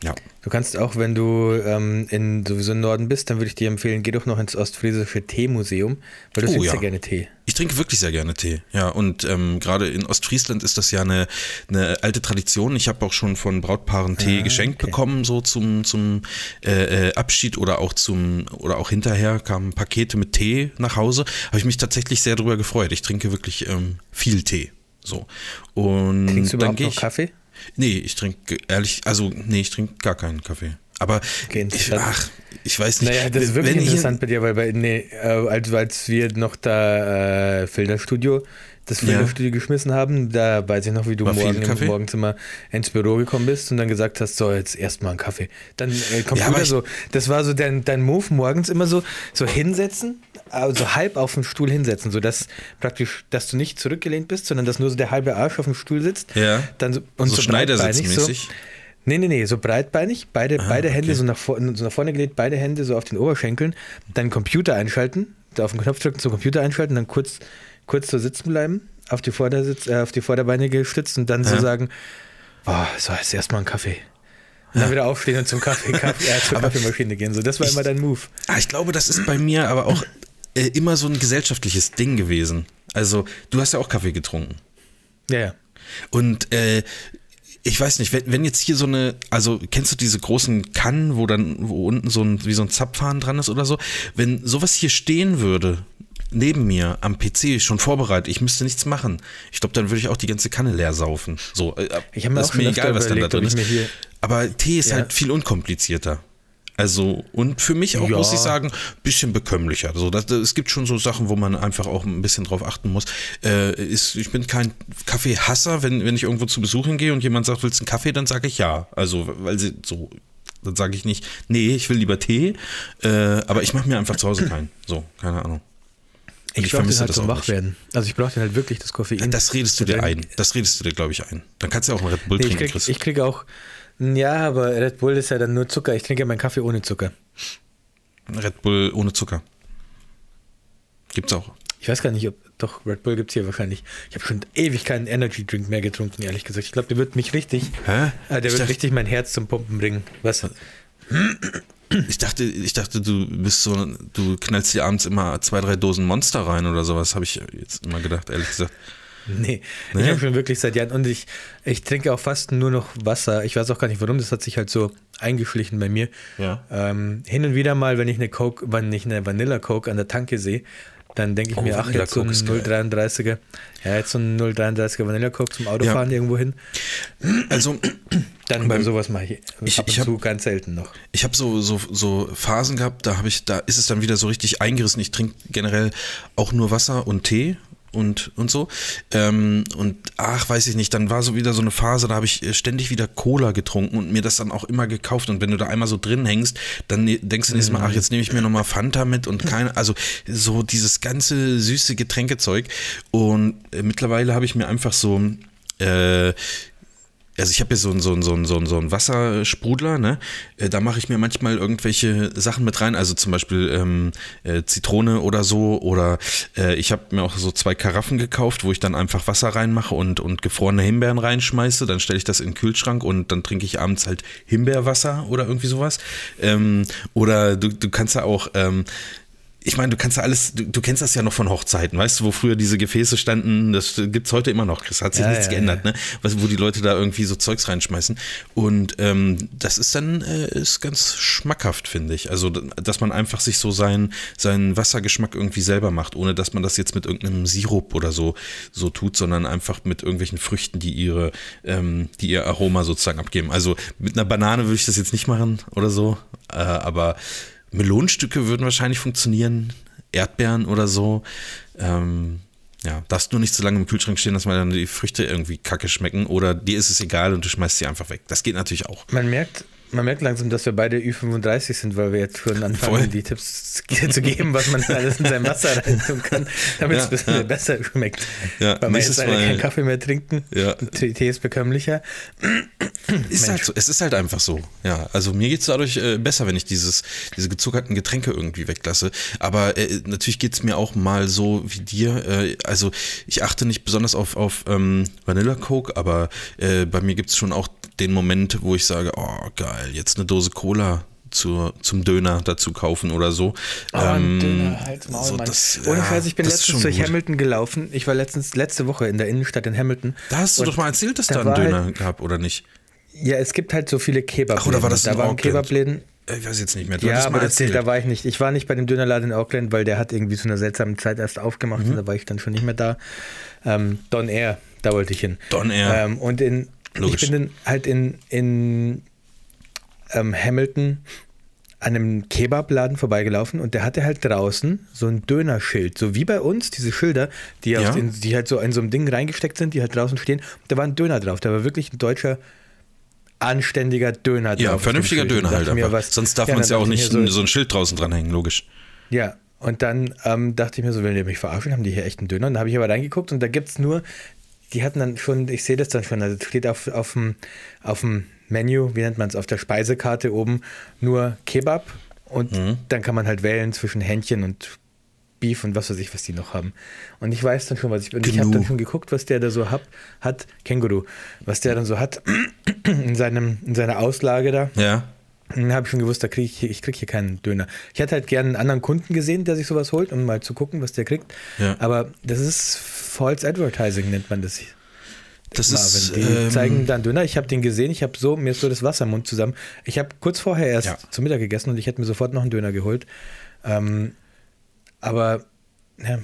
Ja. Du kannst auch, wenn du ähm, in sowieso im Norden bist, dann würde ich dir empfehlen, geh doch noch ins Ostfriesische Teemuseum, weil du Oh, trinkst ja ja. gerne Tee. Ich trinke wirklich sehr gerne Tee. Ja, und ähm, gerade in Ostfriesland ist das ja eine, eine alte Tradition. Ich habe auch schon von Brautpaaren Tee Ah, geschenkt okay. bekommen, so zum, zum äh, äh, Abschied oder auch zum oder auch hinterher kamen Pakete mit Tee nach Hause. Habe ich mich tatsächlich sehr darüber gefreut. Ich trinke wirklich ähm, viel Tee. So. Und Trinkst du dann überhaupt gehe noch. Kaffee? Nee, ich trinke ehrlich, also nee, ich trinke gar keinen Kaffee. Aber Okay, ich, ach, ich weiß nicht. Naja, das ist wirklich wenn interessant bei dir, weil bei, nee, äh, als, als wir noch da äh, Filterstudio, das Ja. Filterstudio geschmissen haben, da weiß ich noch, wie du War morgen, Kaffee? morgens immer ins Büro gekommen bist und dann gesagt hast, so, jetzt erstmal einen Kaffee. Dann äh, Computer ich- so, das war so dein, dein Move morgens immer so, so hinsetzen, also halb auf dem Stuhl hinsetzen, so dass praktisch, dass du nicht zurückgelehnt bist, sondern dass nur so der halbe Arsch auf dem Stuhl sitzt. Ja. Dann so, und So so, Schneidersitzmäßig? So, Nee, nee, nee, so breitbeinig, beide, beide Hände Ah, okay. so nach, so nach vorne gelegt, beide Hände so auf den Oberschenkeln, dann Computer einschalten, da auf den Knopf drücken, zum Computer einschalten, dann kurz, kurz so sitzen bleiben, auf die, Vordersitz, äh, auf die Vorderbeine gestützt und dann so Ja. sagen, boah, so, jetzt erstmal einen Kaffee. Und dann wieder aufstehen und zum Kaffee, Kaffee äh, zur Aber Kaffeemaschine gehen. So, das war ich- immer dein Move. Ah, ich glaube, das ist bei mir aber auch äh, immer so ein gesellschaftliches Ding gewesen. Also, du hast ja auch Kaffee getrunken. Ja, ja. Und äh, ich weiß nicht, wenn, wenn jetzt hier so eine, also kennst du diese großen Kannen, wo dann, wo unten so ein, wie so ein Zapfhahn dran ist oder so? Wenn sowas hier stehen würde, neben mir am PC schon vorbereitet, ich müsste nichts machen. Ich glaube, dann würde ich auch die ganze Kanne leer saufen. So, äh, Ich habe mir ist auch mir egal, was dann da drin ist. Aber Tee ist Ja. halt viel unkomplizierter. Also, und für mich auch, Ja. muss ich sagen, ein bisschen bekömmlicher. So, das, das, es gibt schon so Sachen, wo man einfach auch ein bisschen drauf achten muss. Äh, ist, ich bin kein Kaffeehasser, wenn, wenn ich irgendwo zu Besuch hingehe und jemand sagt, willst du einen Kaffee, dann sage ich ja. Also, weil sie so, dann sage ich nicht, nee, ich will lieber Tee, äh, aber ich mache mir einfach zu Hause keinen. So, keine Ahnung. Und Ich, brauche den halt das zum auch wach werden. Also ich brauche den halt wirklich, das Koffein. Das redest du dir ein. Das redest du dir, glaube ich, ein. Dann kannst du ja auch einen Red Bull Nee, ich trinken, ich krieg auch, ja, aber Red Bull ist ja dann nur Zucker. Ich trinke ja meinen Kaffee ohne Zucker. Red Bull ohne Zucker. Gibt's auch. Ich weiß gar nicht, ob, doch, Red Bull gibt es hier wahrscheinlich. Ich habe schon ewig keinen Energy Drink mehr getrunken, ehrlich gesagt. Ich glaube, der wird mich richtig, Hä? äh, der Ich wird dachte- richtig mein Herz zum Pumpen bringen. Was? Ich dachte, ich dachte, du bist so, du knallst dir abends immer zwei, drei Dosen Monster rein oder sowas, habe ich jetzt immer gedacht, ehrlich gesagt. Nee, Nee? ich habe schon wirklich seit Jahren und ich, ich trinke auch fast nur noch Wasser. Ich weiß auch gar nicht warum, das hat sich halt so eingeschlichen bei mir. Ja. Ähm, hin und wieder mal, wenn ich eine Coke, wenn ich eine Vanilla Coke an der Tanke sehe, dann denke ich Oh, mir, ach, jetzt so ein Coke ist geil. 0,33er, ja, jetzt so ein 0,33er Vanilla Coke zum Autofahren irgendwo hin. Also, Dann bei sowas mache ich, Ich- ab und ich hab- zu ganz selten noch. ich habe so, so, so Phasen gehabt, da habe ich, da ist es dann wieder so richtig eingerissen. Ich trinke generell auch nur Wasser und Tee und, und so. Ähm, und ach, weiß ich nicht, dann war so wieder so eine Phase, da habe ich äh, ständig wieder Cola getrunken und mir das dann auch immer gekauft. Und wenn du da einmal so drin hängst, dann ne- denkst du nächstes Mal, ach, jetzt nehme ich mir nochmal Fanta mit und keine, also so dieses ganze süße Getränkezeug. Und äh, mittlerweile habe ich mir einfach so, äh, also ich habe hier so einen so einen- so einen- so einen- so einen Wassersprudler, ne? Äh, Da mache ich mir manchmal irgendwelche Sachen mit rein, also zum Beispiel ähm, äh, Zitrone oder so. Oder äh, ich habe mir auch so zwei Karaffen gekauft, wo ich dann einfach Wasser reinmache und, und gefrorene Himbeeren reinschmeiße. Dann stelle ich das in den Kühlschrank und dann trinke ich abends halt Himbeerwasser oder irgendwie sowas. Ähm, oder du, du kannst ja auch. Ähm, ich meine, du kannst ja alles, du, du kennst das ja noch von Hochzeiten, weißt du, wo früher diese Gefäße standen, das gibt's heute immer noch, Chris, hat sich Ja, nichts ja, geändert, ne? Was, wo die Leute da irgendwie so Zeugs reinschmeißen. Und ähm, das ist dann äh, ist ganz schmackhaft, finde ich. Also, dass man einfach sich so seinen, seinen Wassergeschmack irgendwie selber macht, ohne dass man das jetzt mit irgendeinem Sirup oder so, so tut, sondern einfach mit irgendwelchen Früchten, die ihre, ähm, die ihr Aroma sozusagen abgeben. Also mit einer Banane würde ich das jetzt nicht machen oder so, äh, aber Melonenstücke würden wahrscheinlich funktionieren, Erdbeeren oder so. Ähm, ja, darfst nur nicht so lange im Kühlschrank stehen, dass man dann die Früchte irgendwie kacke schmecken oder dir ist es egal und du schmeißt sie einfach weg. Das geht natürlich auch. Man merkt, man merkt langsam, dass wir beide Ü35 sind, weil wir jetzt schon anfangen, Voll. die Tipps zu geben, was man alles in sein Wasser reintun kann, damit es Ja, ein bisschen ja. besser schmeckt. Ja, weil nächstes jetzt alle Mal- keinen Kaffee mehr trinken. Ja. Tee Tee ist bekömmlicher. Ist halt so, es ist halt einfach so. Ja, also mir geht es dadurch äh, besser, wenn ich dieses, diese gezuckerten Getränke irgendwie weglasse. Aber äh, natürlich geht es mir auch mal so wie dir. Äh, also ich achte nicht besonders auf, auf ähm, Vanilla Coke, aber äh, bei mir gibt es schon auch den Moment, wo ich sage, oh geil, jetzt eine Dose Cola zur, zum Döner dazu kaufen oder so. Oh, ein Ähm, Döner, Hals, Maul, so das- Ohne Scheiß, ich bin letztens durch gut. Hamilton gelaufen. Ich war letztens, letzte Woche in der Innenstadt in Hamilton. Da hast du doch mal erzählt, dass da da einen war Döner halt- gab, oder nicht? Ja, es gibt halt so viele Kebabläden. Ach, oder war das Da in waren Auckland? Kebabläden. Ich weiß jetzt nicht mehr. Du Ja, aber das, da war ich nicht. Ich war nicht bei dem Dönerladen in Auckland, weil der hat irgendwie zu einer seltsamen Zeit erst aufgemacht Mhm. und da war ich dann schon nicht mehr da. Ähm, Don Air, da wollte ich hin. Don Air. Ähm, und in, Logisch. ich bin dann halt in, in ähm, Hamilton an einem Kebabladen vorbeigelaufen und der hatte halt draußen so ein Dönerschild, so wie bei uns, diese Schilder, die, Ja. den, die halt so in so einem Ding reingesteckt sind, die halt draußen stehen. Da war ein Döner drauf, da war wirklich ein deutscher anständiger Döner drauf. Ja, vernünftiger Döner halt mir, einfach. was- Sonst darf Ja, man es ja auch nicht so, so ein Schild draußen dranhängen, logisch. ja, und dann ähm, dachte ich mir so, will der mich verarschen? Haben die hier echt einen Döner? Und da habe ich aber reingeguckt und da gibt es nur, die hatten dann schon, ich sehe das dann schon, also es steht auf, auf, dem, auf dem Menü, wie nennt man es, auf der Speisekarte oben nur Kebab und Mhm. dann kann man halt wählen zwischen Hähnchen und Beef und was weiß ich, was die noch haben. Und ich weiß dann schon, was ich bin. Ich habe dann schon geguckt, was der da so hab, hat, Känguru, was der dann so hat in, seinem, in seiner Auslage da. Ja. Dann habe ich schon gewusst, da krieg ich, ich krieg hier keinen Döner. Ich hätte halt gerne einen anderen Kunden gesehen, der sich sowas holt, um mal zu gucken, was der kriegt. Ja. Aber das ist False Advertising, nennt man das. Das ist, Marvin. Die ähm, zeigen dann Döner. Ich habe den gesehen, ich habe so, mir ist so das Wasser im Mund zusammen. Ich habe kurz vorher erst Ja. zum Mittag gegessen und ich hätte mir sofort noch einen Döner geholt. Ähm, aber ja,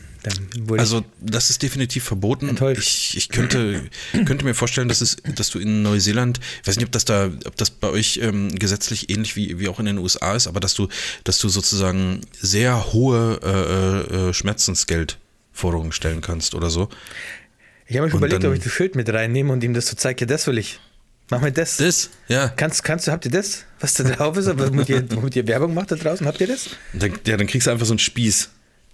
Also das ist definitiv verboten. Enttäuscht. Ich, ich könnte, könnte mir vorstellen, dass, es, dass du in Neuseeland, ich weiß nicht, ob das da, ob das bei euch ähm, gesetzlich ähnlich wie, wie auch in den USA ist, aber dass du, dass du sozusagen sehr hohe äh, äh, Schmerzensgeldforderungen stellen kannst oder so. Ich, habe mir schon überlegt, ob ich das Schild mit reinnehme und ihm das so zeige. Ja, das will ich. Mach mal das. Das, ja. Kannst, kannst du, habt ihr das? Was da drauf ist, aber womit ihr, womit ihr Werbung macht da draußen? Habt ihr das? Dann, ja, dann kriegst du einfach so einen Spieß.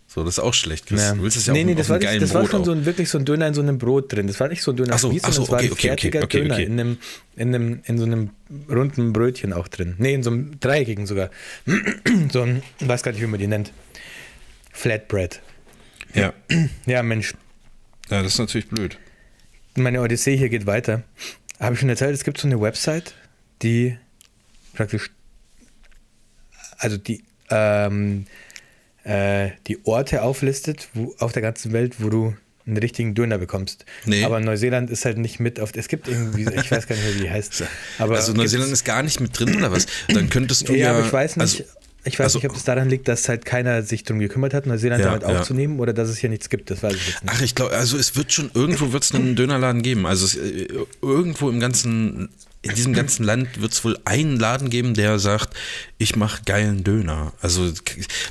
So, das ist auch schlecht. Chris. Ja. Du willst es ja nee, auch nee, das war, nicht, das war schon auch. so ein, wirklich so ein Döner in so einem Brot drin. Das war nicht so ein Döner Ach so, Spieß, ach so, sondern es war okay, ein okay, okay, fertiger okay, Döner okay. In, einem, in, einem, in so einem runden Brötchen auch drin. Nee, in so einem dreieckigen sogar. so ein, ich weiß gar nicht, wie man die nennt. Flatbread. Ja. Ja, Mensch, ja, das ist natürlich blöd. meine Odyssee hier geht weiter. Habe ich schon erzählt, es gibt so eine Website, die praktisch, also die, ähm, äh, die Orte auflistet wo, auf der ganzen Welt, wo du einen richtigen Döner bekommst. Nee. Aber Neuseeland ist halt nicht mit auf. Es gibt irgendwie, ich weiß gar nicht mehr, wie die heißt. Aber also Neuseeland ist gar nicht mit drin oder was? Dann könntest du ja, ja. aber ich weiß nicht. Also, ich weiß also- nicht, ob es daran liegt, dass halt keiner sich drum gekümmert hat, Neuseeland Ja, damit ja. aufzunehmen oder dass es hier nichts gibt. Das weiß ich jetzt nicht. Ach, ich glaube, also es wird schon, irgendwo wird es einen Dönerladen geben. Also es, äh, irgendwo im ganzen, in diesem ganzen Land wird es wohl einen Laden geben, der sagt, ich mache geilen Döner. Also,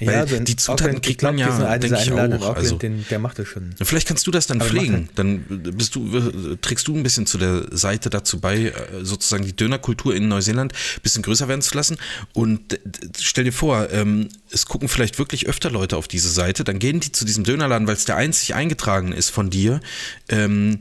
weil also in die Zutaten Auckland, kriegt glaub, man ja, denke ich Laden auch. Also, den, der macht das schon. Vielleicht kannst du das dann Aber pflegen. Dann bist du, trägst du ein bisschen zu der Seite dazu bei, äh, sozusagen die Dönerkultur in Neuseeland ein bisschen größer werden zu lassen. Und stell dir vor, ähm, es gucken vielleicht wirklich öfter Leute auf diese Seite, dann gehen die zu diesem Dönerladen, weil es der einzig eingetragen ist von dir. Ähm,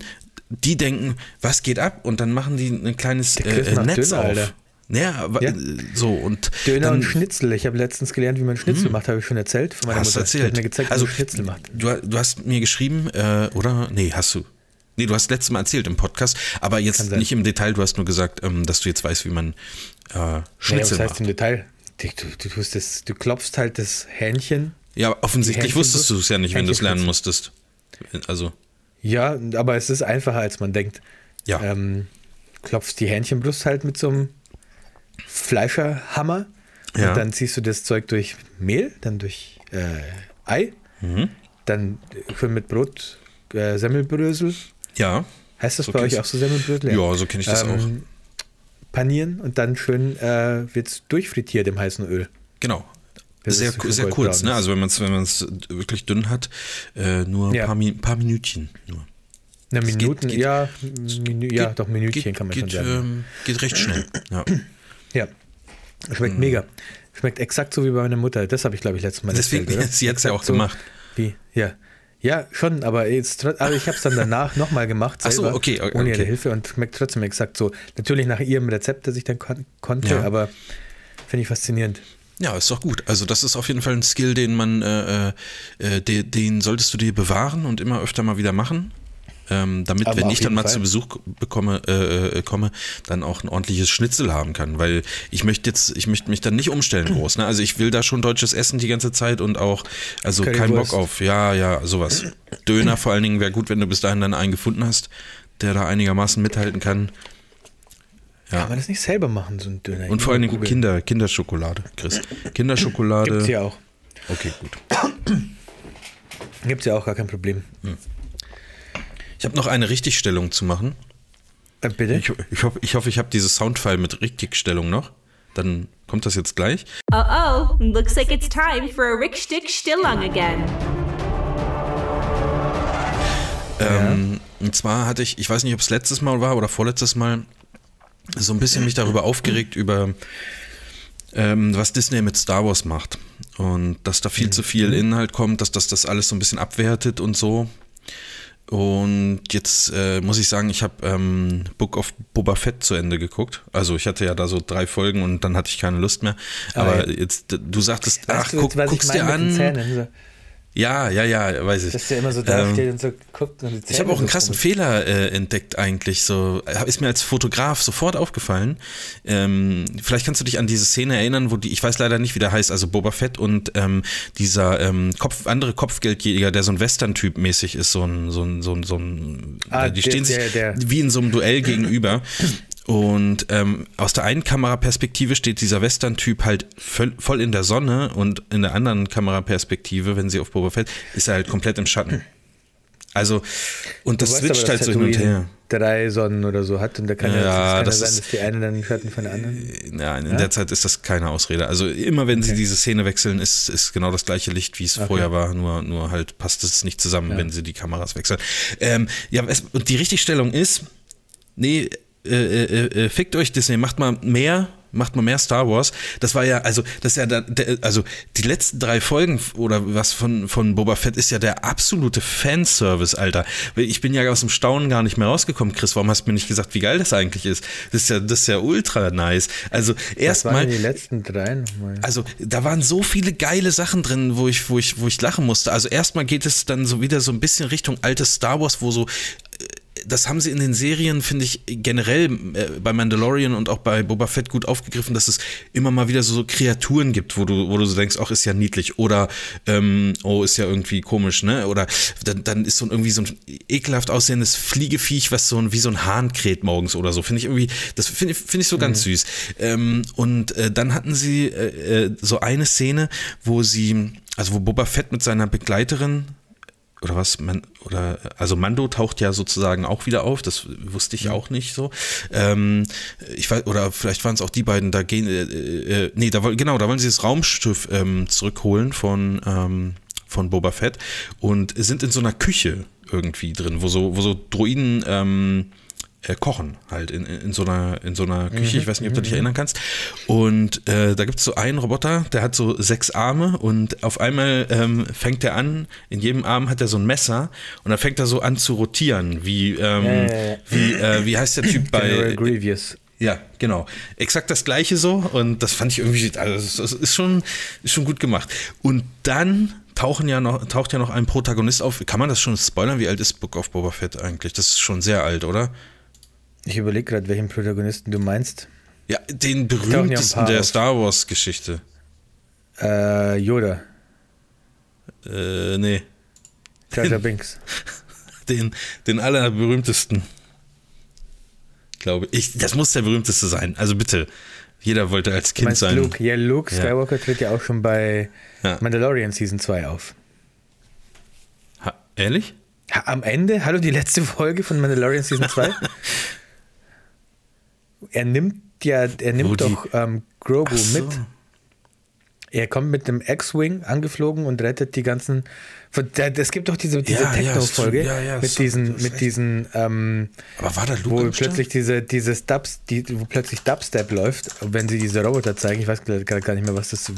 die denken, was geht ab? Und dann machen die ein kleines äh, Netz Döner, auf. Alter. Ja, Ja. so und Döner dann, und Schnitzel. Ich habe letztens gelernt, wie man Schnitzel macht, habe ich schon erzählt von meiner Hast Mutter. Erzählt. hat mir gezeigt, also, wie man Schnitzel macht. Du, du hast mir geschrieben, äh, oder? Nee, hast du. Nee, du hast letztes Mal erzählt im Podcast, aber jetzt nicht im Detail. Du hast nur gesagt, ähm, dass du jetzt weißt, wie man äh, Naja, Schnitzel was heißt macht. im Detail? Du, du, du, das, du klopfst halt das Hähnchen. Ja, offensichtlich Die wusstest du es ja nicht, wenn du es lernen musstest. Also, Ja, aber es ist einfacher, als man denkt. ja. Ähm, klopfst die Hähnchenbrust halt mit so einem Fleischerhammer. Ja. Und dann ziehst du das Zeug durch Mehl, dann durch äh, Ei, Mhm. dann schön mit Brot, äh, Semmelbrösel. ja. Heißt das So bei euch auch so Semmelbrösel? Ja, so kenn ich das auch. Panieren und dann schön äh, wird es durchfrittiert im heißen Öl. Genau. Sehr, es sehr kurz, ne? Also wenn man es wenn man's wirklich dünn hat, äh, nur ein Ja. paar, paar Minütchen. Nur. Na, geht- Minuten, geht- ja, Minü ja, Geht- doch Minütchen geht, kann man geht, schon sagen. Ähm, geht recht schnell. Ja. Ja. Schmeckt Hm. mega. Schmeckt exakt so wie bei meiner Mutter. Das habe ich, glaube ich, letztes Mal Deswegen, erzählt, oder? sie hat's ja Exakt auch gemacht. Wie, ja. Ja, schon, aber, jetzt, aber ich habe es dann danach nochmal gemacht. Ach so, selber, okay, okay, Ohne ihre okay. Hilfe und schmeckt trotzdem exakt so. Natürlich nach ihrem Rezept, das ich dann kon konnte, Ja. aber finde ich faszinierend. Ja, ist doch gut. Also das ist auf jeden Fall ein Skill, den man, äh, äh, den, den solltest du dir bewahren und immer öfter mal wieder machen. Ähm, damit, Aber wenn ich dann mal Fall. zu Besuch bekomme, äh, äh, komme, dann auch ein ordentliches Schnitzel haben kann. Weil ich möchte jetzt, ich möchte mich dann nicht umstellen groß. Ne? Also ich will da schon deutsches Essen die ganze Zeit und auch, also kein Bock auf, ja, ja, sowas. Döner vor allen Dingen wäre gut, wenn du bis dahin dann einen gefunden hast, der da einigermaßen mithalten kann. Ja. Kann man das nicht selber machen, so ein Döner? Und vor allen Dingen Googeln. Kinder, Kinderschokolade, Chris. Kinderschokolade. Gibt's ja auch. Okay, gut. Gibt's ja auch gar kein Problem. Ich habe noch eine Richtigstellung zu machen. Äh, bitte? Ich, ich, hoffe, ich, hoffe, ich habe dieses Soundfile mit Richtigstellung noch. Dann kommt das jetzt gleich. Uh oh, looks like it's time for a Rickstick Stillung again. Ähm, und zwar hatte ich, ich weiß nicht, ob es letztes Mal war oder vorletztes Mal, so ein bisschen mich darüber aufgeregt, über ähm, was Disney mit Star Wars macht. Und dass da viel zu viel Inhalt kommt, dass das das alles so ein bisschen abwertet und so. Und jetzt äh, muss ich sagen, ich habe ähm, Book of Boba Fett zu Ende geguckt. Also ich hatte ja da so drei Folgen und dann hatte ich keine Lust mehr. Aber ja. jetzt, du sagtest, ach, guck, jetzt, was guck's ich dir an. Ja, ja, ja, weiß ich. Dass der immer so da steht und so guckt. Und Ich habe auch einen so krassen. Fehler äh, entdeckt eigentlich. So ist mir als Fotograf sofort aufgefallen. Ähm, vielleicht kannst du dich an diese Szene erinnern, wo die, ich weiß leider nicht, wie der heißt, also Boba Fett und ähm, dieser ähm, Kopf, andere Kopfgeldjäger, der so ein Western-Typ mäßig ist, so ein, so ein, so ein, so ein Ah, die der- stehen sich der- der- wie in so einem Duell gegenüber. Und ähm, aus der einen Kameraperspektive steht dieser Western-Typ halt voll, in der Sonne und in der anderen Kameraperspektive, wenn sie auf Boba Fett, ist er halt komplett im Schatten. Also, und das switcht halt so hin und her. drei Sonnen oder so hat und da kann ja, Ja, das ja das sein, dass die eine dann Schatten von der anderen. Ja, in der Zeit ist das keine Ausrede. Also immer wenn sie diese Szene wechseln, ist, ist genau das gleiche Licht, wie es vorher war, nur, nur halt passt es nicht zusammen, wenn sie die Kameras wechseln. Ähm, ja, es, und die Richtigstellung ist, nee, äh, äh, äh, fickt euch Disney, macht mal mehr, macht mal mehr Star Wars. Das war ja, also, das ist ja, da, der, also die letzten drei Folgen oder was von, von Boba Fett ist ja der absolute Fanservice, Alter. Ich bin ja aus dem Staunen gar nicht mehr rausgekommen, Chris. Warum hast du mir nicht gesagt, wie geil das eigentlich ist? Das ist ja, das ist ja ultra nice. Also erstmal. die letzten drei nochmal? Also da waren so viele geile Sachen drin, wo ich, wo ich, wo ich lachen musste. Also erstmal geht es dann so wieder so ein bisschen Richtung altes Star Wars, wo so äh, das haben sie in den Serien, finde ich, generell äh, bei Mandalorian und auch bei Boba Fett gut aufgegriffen, dass es immer mal wieder so, Kreaturen gibt, wo du, wo du so denkst, ach, ist ja niedlich oder ähm, oh, ist ja irgendwie komisch, ne? Oder dann, dann ist so ein, irgendwie so ein ekelhaft aussehendes Fliegeviech, was so ein, wie so ein Hahn kräht morgens oder so. Finde ich irgendwie, das finde ich, finde ich so ganz süß. Ähm, und äh, dann hatten sie äh, äh, so eine Szene, wo sie, also wo Boba Fett mit seiner Begleiterin oder was, man, oder, also Mando taucht ja sozusagen auch wieder auf, das wusste ich auch nicht so. Ähm, ich weiß, oder vielleicht waren es auch die beiden, da gehen, äh, äh, nee, da wollen, genau, da wollen sie das Raumschiff ähm, zurückholen von, ähm, von Boba Fett und sind in so einer Küche irgendwie drin, wo so, wo so Droiden, ähm, äh, kochen halt in, in, so einer, in so einer Küche. Ich weiß nicht, ob du dich erinnern kannst. Und äh, da gibt es so einen Roboter, der hat so sechs Arme und auf einmal ähm, fängt er an, in jedem Arm hat er so ein Messer und dann fängt er so an zu rotieren, wie, ähm, ja. wie, äh, wie heißt der Typ General bei. Grievous. Ja, genau. Exakt das gleiche so und das fand ich irgendwie, also das ist schon, ist schon gut gemacht. Und dann tauchen ja noch, taucht ja noch ein Protagonist auf. Kann man das schon spoilern? Wie alt ist Book of Boba Fett eigentlich? Das ist schon sehr alt, oder? Ich überlege gerade, welchen Protagonisten du meinst. Ja, den ja berühmtesten der auf. Star Wars Geschichte. Äh, Yoda. Äh, nee. Jar Binks. Den, den allerberühmtesten. Glaube ich. Das muss der berühmteste sein. Also bitte. Jeder wollte als Kind meinst sein. Luke? Ja, Luke Ja. Skywalker tritt ja auch schon bei Ja. Mandalorian Season 2 auf. Ha, ehrlich? Ha, Am Ende, hallo, die letzte Folge von Mandalorian Season 2. er nimmt ja, er nimmt Wo doch ähm, Grogu so. mit. Er kommt mit dem X-Wing angeflogen und rettet die ganzen. Es gibt doch diese, diese Ja, Techno-Folge. Ja, ja, mit so, diesen, mit diesen ähm, Aber war da Luke wo plötzlich diese, dieses Dubs, die, wo plötzlich Dubstep läuft, wenn sie diese Roboter zeigen, ich weiß gerade gar nicht mehr, was das,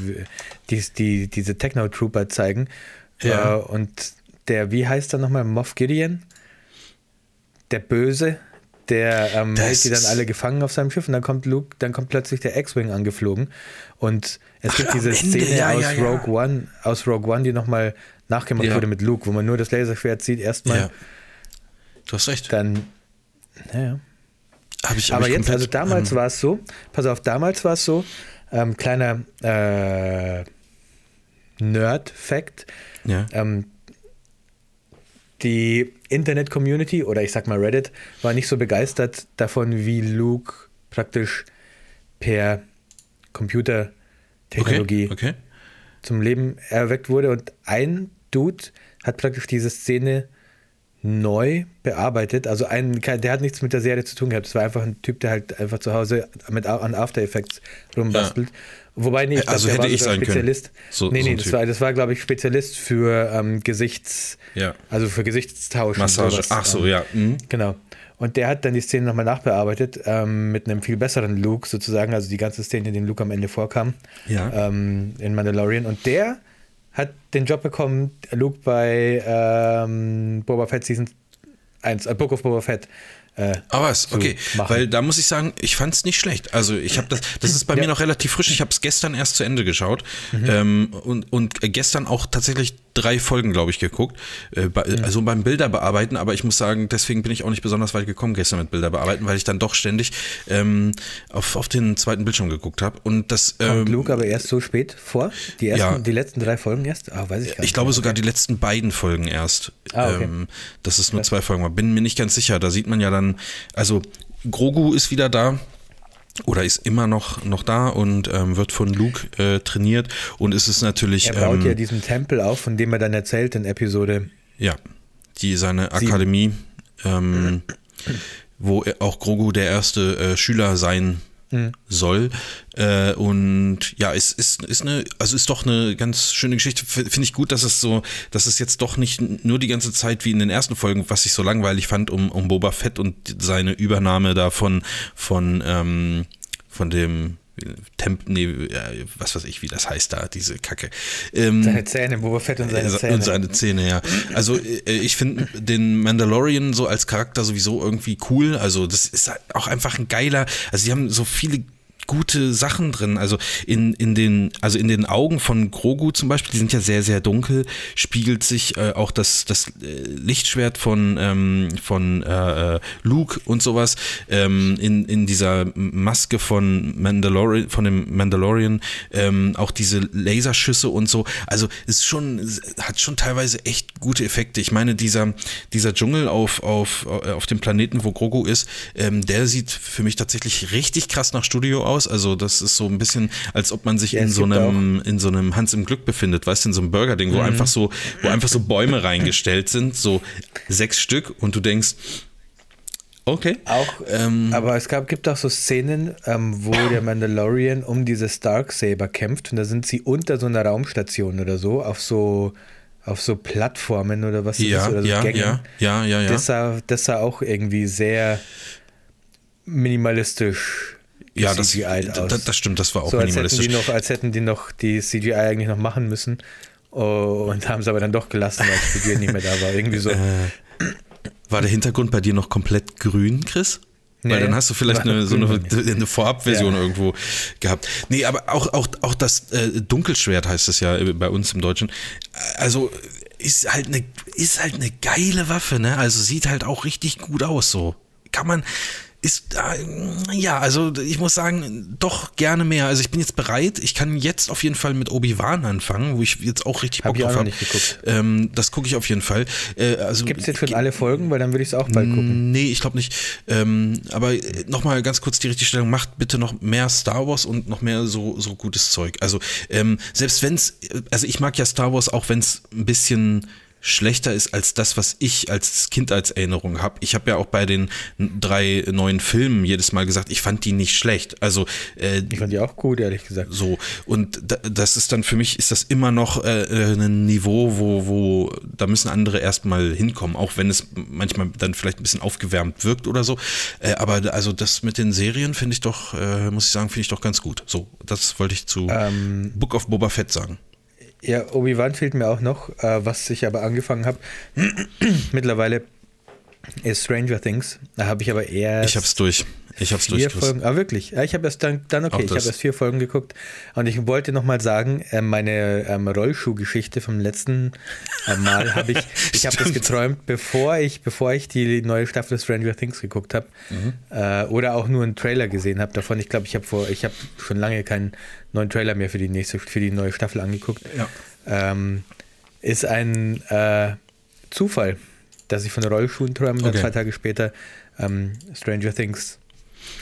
die, die, diese Techno-Trooper zeigen. Ja. Äh, und der, wie heißt er nochmal, Moff Gideon? Der Böse, der ähm, hält die dann alle gefangen auf seinem Schiff und dann kommt Luke, dann kommt plötzlich der X-Wing angeflogen und es gibt am diese Szene ja, aus ja, ja. Rogue One, aus Rogue One, die nochmal nachgemacht Ja. wurde mit Luke, wo man nur das Laserschwert sieht, erstmal, Ja. Du hast recht. dann, naja. Hab ich, hab Aber jetzt, also damals ähm, war es so, pass auf, damals war es so, ähm, kleiner äh, Nerd-Fact, Ja. ähm, die Internet-Community oder ich sag mal Reddit war nicht so begeistert davon, wie Luke praktisch per Computertechnologie Okay, okay. zum Leben erweckt wurde. Und ein Dude hat praktisch diese Szene neu bearbeitet. Also ein, der hat nichts mit der Serie zu tun gehabt. Es war einfach ein Typ, der halt einfach zu Hause mit an After Effects rumbastelt. Wobei, nee, ich glaub, Also der hätte war ich sein können. Spezialist. So- nee, so nee, ein das Typ. war, das war, glaube ich, Spezialist für ähm, Gesichts, Ja. also für Gesichtstausch. Massage. sowas. Ach so, Ähm, ja. Mhm. Genau. Und der hat dann die Szene nochmal nachbearbeitet ähm, mit einem viel besseren Luke sozusagen, also die ganze Szene, in der Luke am Ende vorkam Ja. ähm, in Mandalorian. Und der hat den Job bekommen, Luke bei ähm, Boba Fett Season 1, äh, Book of Boba Fett Äh, Aber es, okay, machen. weil da muss ich sagen, ich fand es nicht schlecht. Also ich habe das, das ist bei mir noch relativ frisch. Ich habe es gestern erst zu Ende geschaut ähm, und, und gestern auch tatsächlich drei Folgen, glaube ich, geguckt. Äh, bei, Also beim Bilder bearbeiten, aber ich muss sagen, deswegen bin ich auch nicht besonders weit gekommen gestern mit Bilder bearbeiten, weil ich dann doch ständig ähm, auf, auf den zweiten Bildschirm geguckt habe. Und das Kommt ähm, Luke aber erst so spät vor? Die, ersten, Ja. die letzten drei Folgen erst? Ah, weiß ich gar nicht. Ich glaube sogar die letzten beiden Folgen erst. Ah, okay. ähm, dass es nur zwei Folgen war. Bin mir nicht ganz sicher. Da sieht man ja dann, also Grogu ist wieder da. Oder ist immer noch, noch da und ähm, wird von Luke äh, trainiert. Und es ist natürlich. Er baut ähm, ja diesen Tempel auf, von dem er dann erzählt in Episode. Ja, die seine Sieben. Akademie, ähm, wo auch Grogu der erste äh, Schüler sein Mhm. soll. Äh, und ja, es ist, ist eine, also ist doch eine ganz schöne Geschichte. Finde ich gut, dass es so, dass es jetzt doch nicht nur die ganze Zeit wie in den ersten Folgen, was ich so langweilig fand, um, um Boba Fett und seine Übernahme davon von, ähm, von dem Temp, nee, was weiß ich, wie das heißt da, diese Kacke. Ähm, Seine Zähne, Boba Fett und seine äh, Zähne. Und seine Zähne, ja. Also äh, ich finde den Mandalorian so als Charakter sowieso irgendwie cool. Also das ist halt auch einfach ein geiler, also sie haben so viele gute Sachen drin. Also in, in den, also in den Augen von Grogu zum Beispiel, die sind ja sehr, sehr dunkel, spiegelt sich äh, auch das, das äh, Lichtschwert von, ähm, von äh, äh, Luke und sowas ähm, in, in dieser Maske von Mandalorian, von dem Mandalorian, ähm, auch diese Laserschüsse und so. Also ist schon, hat schon teilweise echt gute Effekte. Ich meine, dieser, dieser Dschungel auf, auf, auf dem Planeten, wo Grogu ist, ähm, der sieht für mich tatsächlich richtig krass nach Studio aus. Also das ist so ein bisschen, als ob man sich Ja, in so einem, in so einem Hans im Glück befindet, weißt du, in so einem Burger-Ding, wo einfach so, wo einfach so Bäume reingestellt sind, so sechs Stück und du denkst, okay. Auch, Ähm, aber es gab, gibt auch so Szenen, ähm, wo der Mandalorian um dieses Darksaber kämpft und da sind sie unter so einer Raumstation oder so, auf so, auf so Plattformen oder was das ja, ist, oder so ja, Gängen. ja, ja, ja, ja. Das, sah, das sah auch irgendwie sehr minimalistisch ja, das, das, das stimmt, das war auch so als hätten, die noch, als hätten die noch die CGI eigentlich noch machen müssen. Oh, und haben es aber dann doch gelassen, weil das Budget nicht mehr da war. Irgendwie so. Äh, War der Hintergrund bei dir noch komplett grün, Chris? Weil Nee, dann hast du vielleicht eine, so eine, eine Vorabversion Ja. irgendwo gehabt. Nee, aber auch, auch, auch das äh, Dunkelschwert heißt es ja äh, bei uns im Deutschen. Also ist halt eine, ist halt eine geile Waffe, ne? Also sieht halt auch richtig gut aus, so. Kann man, ist, äh, ja, also ich muss sagen, doch gerne mehr. Also ich bin jetzt bereit. Ich kann jetzt auf jeden Fall mit Obi-Wan anfangen, wo ich jetzt auch richtig Hab Bock auch drauf habe. nicht geguckt. Ähm, das gucke ich auf jeden Fall. Äh, also Gibt es jetzt schon alle Folgen? Weil dann würde ich es auch bald gucken. Nee, ich glaube nicht. Ähm, aber nochmal ganz kurz die Richtigstellung. Macht bitte noch mehr Star Wars und noch mehr so, so gutes Zeug. Also ähm, selbst wenn es, also ich mag ja Star Wars, auch wenn es ein bisschen schlechter ist als das, was ich als Kindheitserinnerung habe. Ich habe ja auch bei den drei neuen Filmen jedes Mal gesagt, ich fand die nicht schlecht. Also äh, Ich fand die auch gut, ehrlich gesagt. so, und da, das ist dann für mich, ist das immer noch äh, äh, ein Niveau, wo, wo, da müssen andere erstmal hinkommen, auch wenn es manchmal dann vielleicht ein bisschen aufgewärmt wirkt oder so. Äh, aber also das mit den Serien finde ich doch, äh, muss ich sagen, finde ich doch ganz gut. So, das wollte ich zu Ähm, Book of Boba Fett sagen. Ja, Obi-Wan fehlt mir auch noch, äh, was ich aber angefangen habe. Mittlerweile ist Stranger Things. Da habe ich aber eher Ich hab's durch. Ich hab's durch. vier Chris. Folgen. Ah, wirklich? Ja, ich habe erst dann, dann okay, ich habe erst vier Folgen geguckt. Und ich wollte nochmal sagen, äh, meine ähm, Rollschuhgeschichte vom letzten äh, Mal habe ich, ich habe das geträumt, bevor ich, bevor ich die neue Staffel Stranger Things geguckt habe. Mhm. Äh, oder auch nur einen Trailer gesehen habe davon. Ich glaube, ich habe vor, ich habe schon lange keinen neuen Trailer mehr für die nächste, für die neue Staffel angeguckt. Ja. Ähm, ist ein äh, Zufall, dass ich von Rollschuhen träume und dann Okay. zwei Tage später ähm, Stranger Things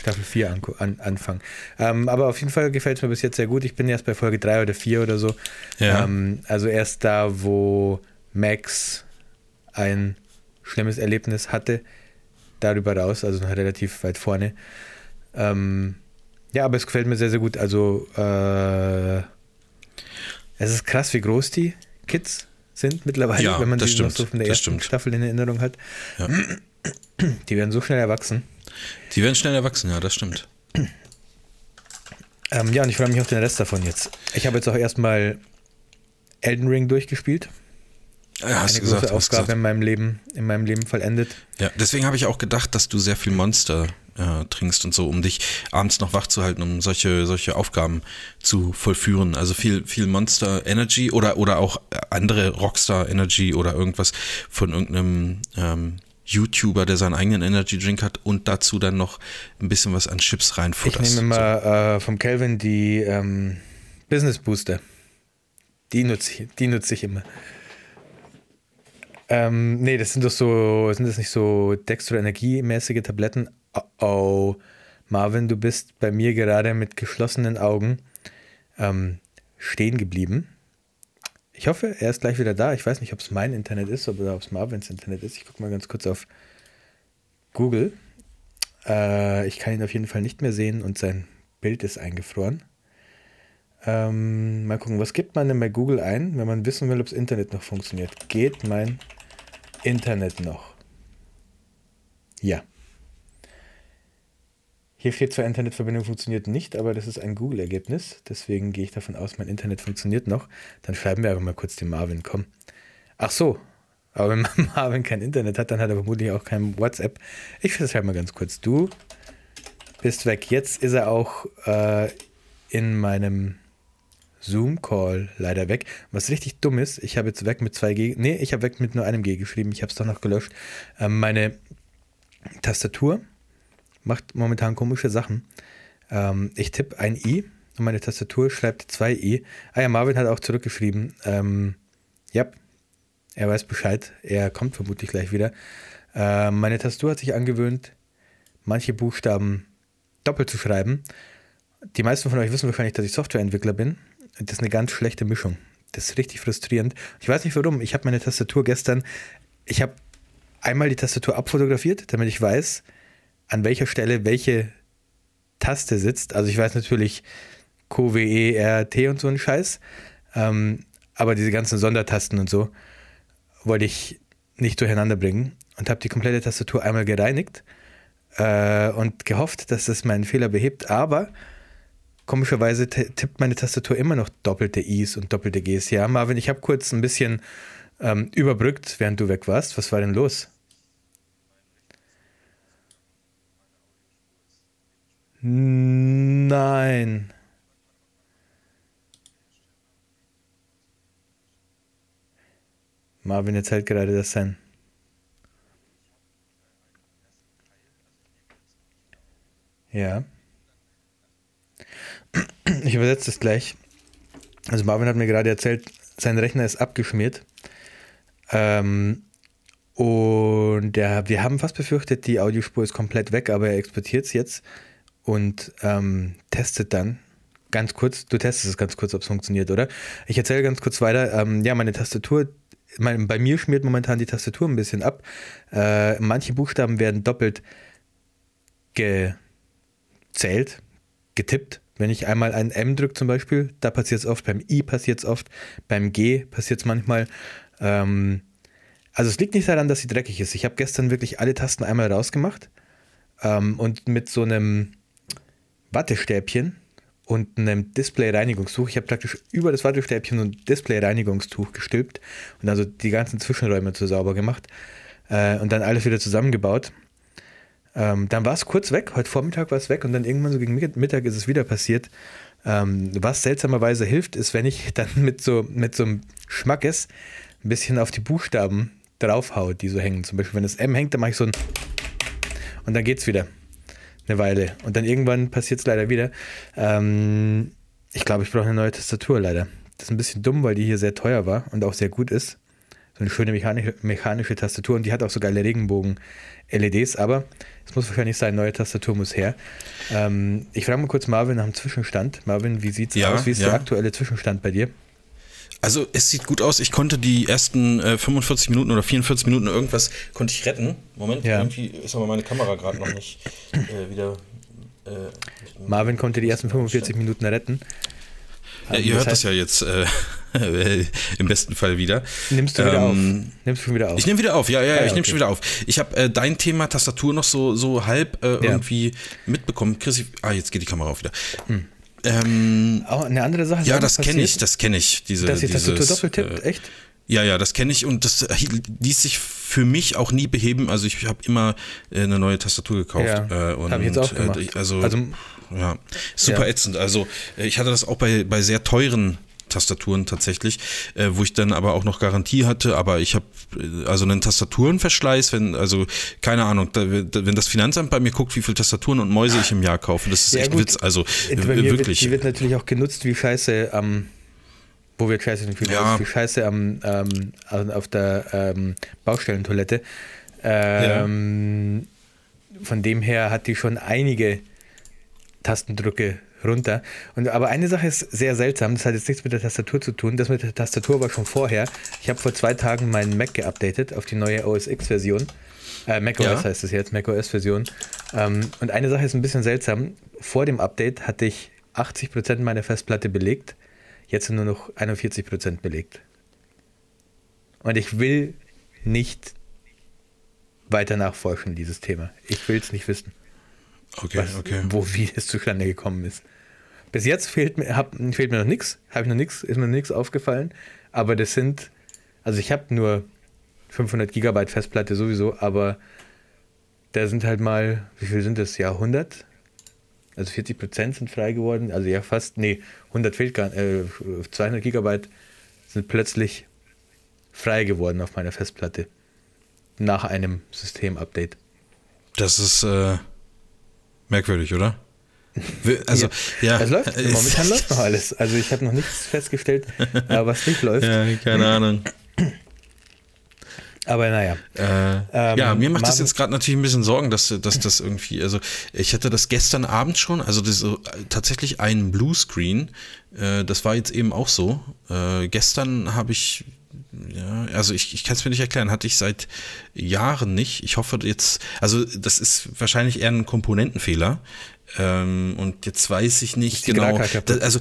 Staffel 4 an, an, anfangen. Ähm, aber auf jeden Fall gefällt es mir bis jetzt sehr gut. Ich bin erst bei Folge 3 oder 4 oder so. Ja. Ähm, also erst da, wo Max ein schlimmes Erlebnis hatte, darüber raus, also noch relativ weit vorne. Ähm, ja, aber es gefällt mir sehr, sehr gut. Also äh, es ist krass, wie groß die Kids sind mittlerweile, Ja, wenn man das die noch stimmt, so von der ersten stimmt. Staffel in Erinnerung hat. Ja. Die werden so schnell erwachsen. Die werden schnell erwachsen, ja, das stimmt. Ähm, ja, und ich freue mich auf den Rest davon jetzt. Ich habe jetzt auch erstmal Elden Ring durchgespielt. ja, eine gesagt, große Aufgabe in meinem Leben, in meinem Leben vollendet. Ja, deswegen habe ich auch gedacht, dass du sehr viel Monster äh, trinkst und so, um dich abends noch wach zu halten, um solche, solche Aufgaben zu vollführen. Also viel, viel Monster Energy oder, oder auch andere Rockstar Energy oder irgendwas von irgendeinem ähm, YouTuber, der seinen eigenen Energy Drink hat und dazu dann noch ein bisschen was an Chips reinfutterst. Ich nehme immer so. äh, vom Kelvin die ähm, Business Booster. Die nutze ich, die nutze ich immer. Ähm, nee, das sind doch so, sind das nicht so Dextro-Energiemäßige Tabletten? Oh, Marvin, du bist bei mir gerade mit geschlossenen Augen ähm, stehen geblieben. Ich hoffe, er ist gleich wieder da. Ich weiß nicht, ob es mein Internet ist oder ob es Marvins Internet ist. Ich gucke mal ganz kurz auf Google. Äh, ich kann ihn auf jeden Fall nicht mehr sehen und sein Bild ist eingefroren. Ähm, mal gucken, was gibt man denn bei Google ein, wenn man wissen will, ob das Internet noch funktioniert? Geht mein Internet noch? Ja. Hier steht zwar Internetverbindung funktioniert nicht, aber das ist ein Google-Ergebnis. Deswegen gehe ich davon aus, mein Internet funktioniert noch. Dann schreiben wir aber mal kurz dem Marvin, komm. Ach so, aber wenn Marvin kein Internet hat, dann hat er vermutlich auch kein WhatsApp. Ich schreibe mal ganz kurz. Du bist weg. Jetzt ist er auch äh, in meinem Zoom-Call leider weg. Was richtig dumm ist, ich habe jetzt weg mit zwei G. Nee, ich habe weg mit nur einem G geschrieben. Ich habe es doch noch gelöscht. Ähm, meine Tastatur macht momentan komische Sachen. Ähm, ich tippe ein I und meine Tastatur schreibt zwei I. Ah ja, Marvin hat auch zurückgeschrieben. Ähm, ja, er weiß Bescheid. Er kommt vermutlich gleich wieder. Ähm, meine Tastatur hat sich angewöhnt, manche Buchstaben doppelt zu schreiben. Die meisten von euch wissen wahrscheinlich, dass ich Softwareentwickler bin. Das ist eine ganz schlechte Mischung. Das ist richtig frustrierend. Ich weiß nicht warum. Ich habe meine Tastatur gestern, ich habe einmal die Tastatur abfotografiert, damit ich weiß, an welcher Stelle welche Taste sitzt. Also ich weiß natürlich Q, W, E, R, T und so ein Scheiß. Ähm, aber diese ganzen Sondertasten und so wollte ich nicht durcheinander bringen und habe die komplette Tastatur einmal gereinigt äh, und gehofft, dass das meinen Fehler behebt. Aber komischerweise tippt meine Tastatur immer noch doppelte I's und doppelte G's. Ja, Marvin, ich habe kurz ein bisschen ähm, überbrückt, während du weg warst. Was war denn los? Nein. Marvin erzählt gerade, dass sein Ja. Ich übersetze das gleich. Also Marvin hat mir gerade erzählt, sein Rechner ist abgeschmiert. Ähm, und der, wir haben fast befürchtet, die Audiospur ist komplett weg, aber er exportiert es jetzt und ähm, testet dann ganz kurz, du testest es ganz kurz, ob es funktioniert, oder? Ich erzähle ganz kurz weiter. Ähm, ja, meine Tastatur, mein, bei mir schmiert momentan die Tastatur ein bisschen ab. Äh, manche Buchstaben werden doppelt gezählt, getippt. Wenn ich einmal ein M drücke zum Beispiel, da passiert es oft, beim I passiert es oft, beim G passiert es manchmal. Ähm, also es liegt nicht daran, dass sie dreckig ist. Ich habe gestern wirklich alle Tasten einmal rausgemacht ähm, und mit so einem Wattestäbchen und einem Display-Reinigungstuch. Ich habe praktisch über das Wattestäbchen ein Display-Reinigungstuch gestülpt und also die ganzen Zwischenräume zu sauber gemacht äh, und dann alles wieder zusammengebaut. Ähm, dann war es kurz weg, heute Vormittag war es weg und dann irgendwann so gegen Mittag ist es wieder passiert. Ähm, was seltsamerweise hilft, ist, wenn ich dann mit so, mit so einem Schmackes ein bisschen auf die Buchstaben draufhaue, die so hängen. Zum Beispiel, wenn das M hängt, dann mache ich so ein und dann geht es wieder eine Weile. Und dann irgendwann passiert es leider wieder. Ähm, ich glaube, ich brauche eine neue Tastatur leider. Das ist ein bisschen dumm, weil die hier sehr teuer war und auch sehr gut ist. So eine schöne mechanische, mechanische Tastatur und die hat auch so geile Regenbogen-LEDs, aber es muss wahrscheinlich sein, neue Tastatur muss her. Ähm, ich frage mal kurz Marvin nach dem Zwischenstand. Marvin, wie sieht es ja, aus? Wie ist ja. der aktuelle Zwischenstand bei dir? Also es sieht gut aus. Ich konnte die ersten äh, 45 Minuten oder 44 Minuten irgendwas konnte ich retten. Moment, ja. irgendwie ist aber meine Kamera gerade noch nicht äh, wieder. Äh, Marvin konnte die ersten 45 Minuten retten. Ja, ihr hört das ja jetzt äh, im besten Fall wieder. Nimmst du wieder ähm, auf? Nimmst du schon wieder auf? Ich nehme wieder auf, ja, ja, ah, ja ich okay. nehme schon wieder auf. Ich habe äh, dein Thema Tastatur noch so, so halb äh, ja. irgendwie mitbekommen. Chris, ah, jetzt geht die Kamera auf wieder. Hm. Ähm, oh, eine andere Sache. Ja, das kenne ich, das kenne ich. Diese, dass die Tastatur doppelt tippt, äh, echt? Ja, ja, das kenne ich und das ließ sich für mich auch nie beheben. Also ich habe immer äh, eine neue Tastatur gekauft. Ja, äh, habe ich jetzt auch gemacht. Äh, also, also ja, super ja. ätzend. Also äh, ich hatte das auch bei, bei sehr teuren Tastaturen tatsächlich, äh, wo ich dann aber auch noch Garantie hatte, aber ich habe äh, also einen Tastaturenverschleiß, wenn, also keine Ahnung, da, wenn das Finanzamt bei mir guckt, wie viele Tastaturen und Mäuse ich im Jahr kaufe, das ist ja, echt gut. Witz, also äh, wirklich. Wird, die wird natürlich auch genutzt wie Scheiße am ähm wo wir scheiße sind, ja. wie scheiße am, ähm, auf der ähm, Baustellentoilette. Ähm, ja. Von dem her hat die schon einige Tastendrücke runter. Und, aber eine Sache ist sehr seltsam, das hat jetzt nichts mit der Tastatur zu tun. Das mit der Tastatur war schon vorher. Ich habe vor zwei Tagen meinen Mac geupdatet auf die neue OS X-Version. Äh, Mac OS ja. heißt es jetzt, Mac OS-Version. Ähm, und eine Sache ist ein bisschen seltsam. Vor dem Update hatte ich 80% meiner Festplatte belegt Jetzt sind nur noch 41 Prozent belegt. Und ich will nicht weiter nachforschen, dieses Thema. Ich will es nicht wissen. Okay, was, okay. Wo, wie es zustande gekommen ist. Bis jetzt fehlt mir, hab, fehlt mir noch nichts, habe ich noch nichts, ist mir noch nichts aufgefallen. Aber das sind, also ich habe nur 500 Gigabyte Festplatte sowieso, aber da sind halt mal, wie viel sind das? Ja, 100? Also 40 Prozent sind frei geworden. Also ja, fast, nee, 100 fehlt gar äh, 200 Gigabyte sind plötzlich frei geworden auf meiner Festplatte. Nach einem System-Update. Das ist äh, merkwürdig, oder? Also, ja. ja. Es läuft, momentan läuft noch alles. Also ich habe noch nichts festgestellt, was nicht läuft. Ja, keine Ahnung. Aber naja. Äh, ähm, ja, mir macht das jetzt gerade natürlich ein bisschen Sorgen, dass, dass das irgendwie, also ich hatte das gestern Abend schon, also das, äh, tatsächlich ein Bluescreen, äh, das war jetzt eben auch so. Äh, gestern habe ich, ja, also ich, ich kann es mir nicht erklären, hatte ich seit Jahren nicht. Ich hoffe jetzt, also das ist wahrscheinlich eher ein Komponentenfehler. Ähm, und jetzt weiß ich nicht genau. Das, also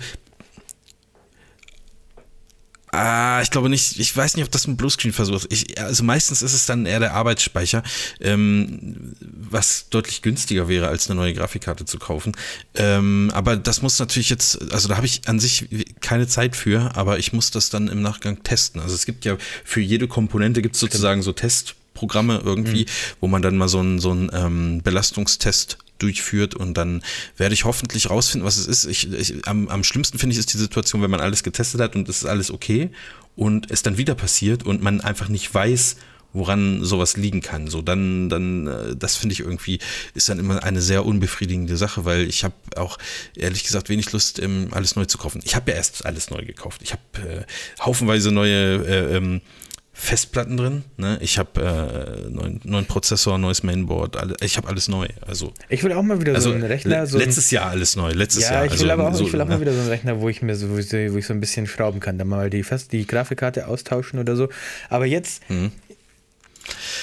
Ah, ich glaube nicht. Ich weiß nicht, ob das ein Bluescreen-Versuch ist. Also meistens ist es dann eher der Arbeitsspeicher, ähm, was deutlich günstiger wäre, als eine neue Grafikkarte zu kaufen. Ähm, aber das muss natürlich jetzt, also da habe ich an sich keine Zeit für, aber ich muss das dann im Nachgang testen. Also es gibt ja für jede Komponente gibt es sozusagen so Testprogramme irgendwie, mhm. wo man dann mal so einen so einen ähm, Belastungstest durchführt und dann werde ich hoffentlich rausfinden, was es ist. Ich, ich, am, am schlimmsten finde ich ist die Situation, wenn man alles getestet hat und es ist alles okay und es dann wieder passiert und man einfach nicht weiß, woran sowas liegen kann. So dann, dann, äh, das finde ich irgendwie ist dann immer eine sehr unbefriedigende Sache, weil ich habe auch ehrlich gesagt wenig Lust, ähm, alles neu zu kaufen. Ich habe ja erst alles neu gekauft. Ich habe äh, haufenweise neue äh, ähm, Festplatten drin. Ne? Ich habe äh, neuen, neuen Prozessor, neues Mainboard, alle, ich habe alles neu. Also ich will auch mal wieder also so einen Rechner. So letztes Jahr alles neu. Letztes ja, Jahr. ich will also, aber auch, so, ich will auch mal ne? wieder so einen Rechner, wo ich mir so, wo ich, wo ich so ein bisschen schrauben kann, dann mal die fast die Grafikkarte austauschen oder so. Aber jetzt. Mhm.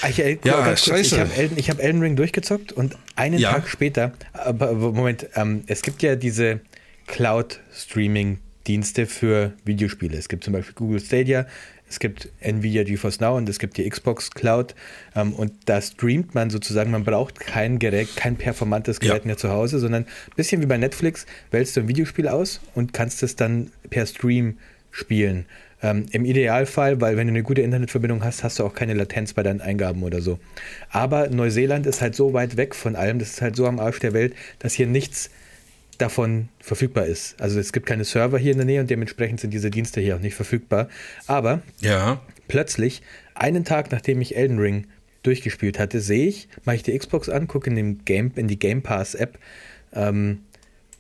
Ich, äh, ja, kurz, ich habe Elden, hab Elden Ring durchgezockt und einen ja. Tag später, aber Moment, ähm, es gibt ja diese Cloud-Streaming-Dienste für Videospiele. Es gibt zum Beispiel Google Stadia, es gibt Nvidia GeForce Now und es gibt die Xbox Cloud ähm, und da streamt man sozusagen, man braucht kein Gerät, kein performantes Gerät ja. mehr zu Hause, sondern ein bisschen wie bei Netflix, wählst du ein Videospiel aus und kannst es dann per Stream spielen. Ähm, Im Idealfall, weil wenn du eine gute Internetverbindung hast, hast du auch keine Latenz bei deinen Eingaben oder so. Aber Neuseeland ist halt so weit weg von allem, das ist halt so am Arsch der Welt, dass hier nichts davon verfügbar ist. Also es gibt keine Server hier in der Nähe und dementsprechend sind diese Dienste hier auch nicht verfügbar. Aber ja. plötzlich, einen Tag nachdem ich Elden Ring durchgespielt hatte, sehe ich, mache ich die Xbox an, gucke in, dem Game, in die Game Pass App ähm,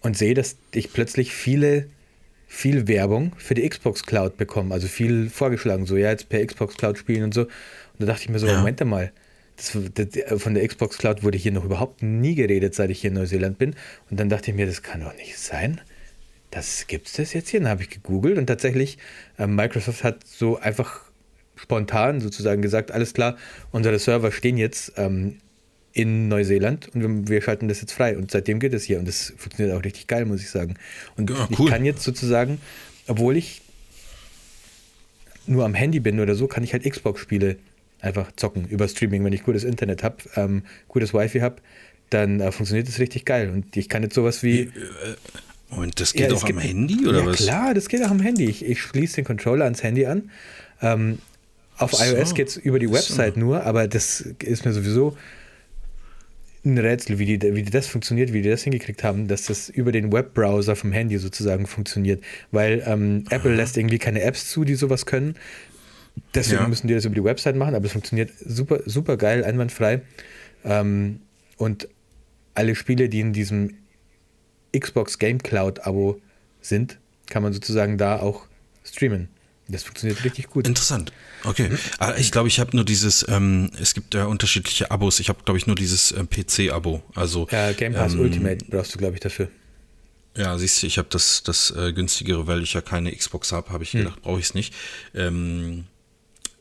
und sehe, dass ich plötzlich viele, viel Werbung für die Xbox Cloud bekomme. Also viel vorgeschlagen, so ja, jetzt per Xbox Cloud spielen und so. Und da dachte ich mir so, ja. Moment mal, das, das, von der Xbox Cloud wurde hier noch überhaupt nie geredet, seit ich hier in Neuseeland bin. Und dann dachte ich mir, das kann doch nicht sein. Das gibt es das jetzt hier? Dann habe ich gegoogelt und tatsächlich, äh, Microsoft hat so einfach spontan sozusagen gesagt, alles klar, unsere Server stehen jetzt ähm, in Neuseeland und wir, wir, schalten das jetzt frei. Und seitdem geht es hier und das funktioniert auch richtig geil, muss ich sagen. Und ja, cool. ich kann jetzt sozusagen, obwohl ich nur am Handy bin oder so, kann ich halt Xbox-Spiele einfach zocken über Streaming. Wenn ich gutes Internet habe, ähm, gutes Wi-Fi habe, dann äh, funktioniert das richtig geil. Und ich kann jetzt sowas wie. Und das geht ja, auch am Handy oder ja, was? Klar, das geht auch am Handy. Ich, ich schließe den Controller ans Handy an. Ähm, Auf so. iOS geht es über die Website so. nur, aber das ist mir sowieso ein Rätsel, wie die, wie das funktioniert, wie die das hingekriegt haben, dass das über den Webbrowser vom Handy sozusagen funktioniert. Weil ähm, Apple lässt irgendwie keine Apps zu, die sowas können. Deswegen ja. müssen die das über die Website machen, aber es funktioniert super, super geil, einwandfrei. Ähm, und alle Spiele, die in diesem Xbox Game Cloud Abo sind, kann man sozusagen da auch streamen. Das funktioniert richtig gut. Interessant. Okay. Ah, ich glaube, ich habe nur dieses, ähm, es gibt ja unterschiedliche Abos. Ich habe, glaube ich, nur dieses äh, PC-Abo. Also, ja, Game Pass ähm, Ultimate brauchst du, glaube ich, dafür. Ja, siehst du, ich habe das, das äh, günstigere, weil ich ja keine Xbox habe, habe ich hm. gedacht, brauche ich es nicht. Ähm,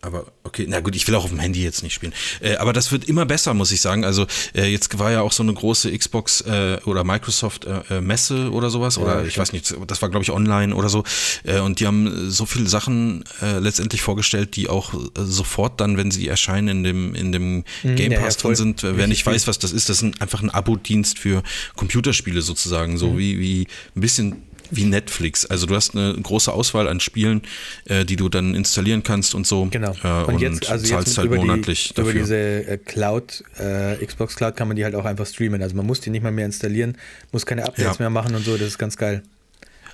aber okay, na gut, ich will auch auf dem Handy jetzt nicht spielen. Äh, aber das wird immer besser, muss ich sagen. Also äh, jetzt war ja auch so eine große Xbox äh, oder Microsoft äh, äh, Messe oder sowas. Ja, oder ich weiß nicht, das war glaube ich online oder so. Äh, und die haben so viele Sachen letztendlich vorgestellt, die auch sofort dann, wenn sie erscheinen, in dem, in dem mhm, Game Pass ja, drin sind. Wer nicht weiß, was das ist, das ist einfach ein Abo-Dienst für Computerspiele sozusagen. So mhm. wie, wie ein bisschen wie Netflix. Also du hast eine große Auswahl an Spielen, äh, die du dann installieren kannst und so. Genau. Äh, und, jetzt, also zahlst jetzt halt über monatlich die, dafür. Über diese äh, Cloud, äh, Xbox Cloud kann man die halt auch einfach streamen. Also man muss die nicht mal mehr installieren, muss keine Updates ja. mehr machen und so. Das ist ganz geil.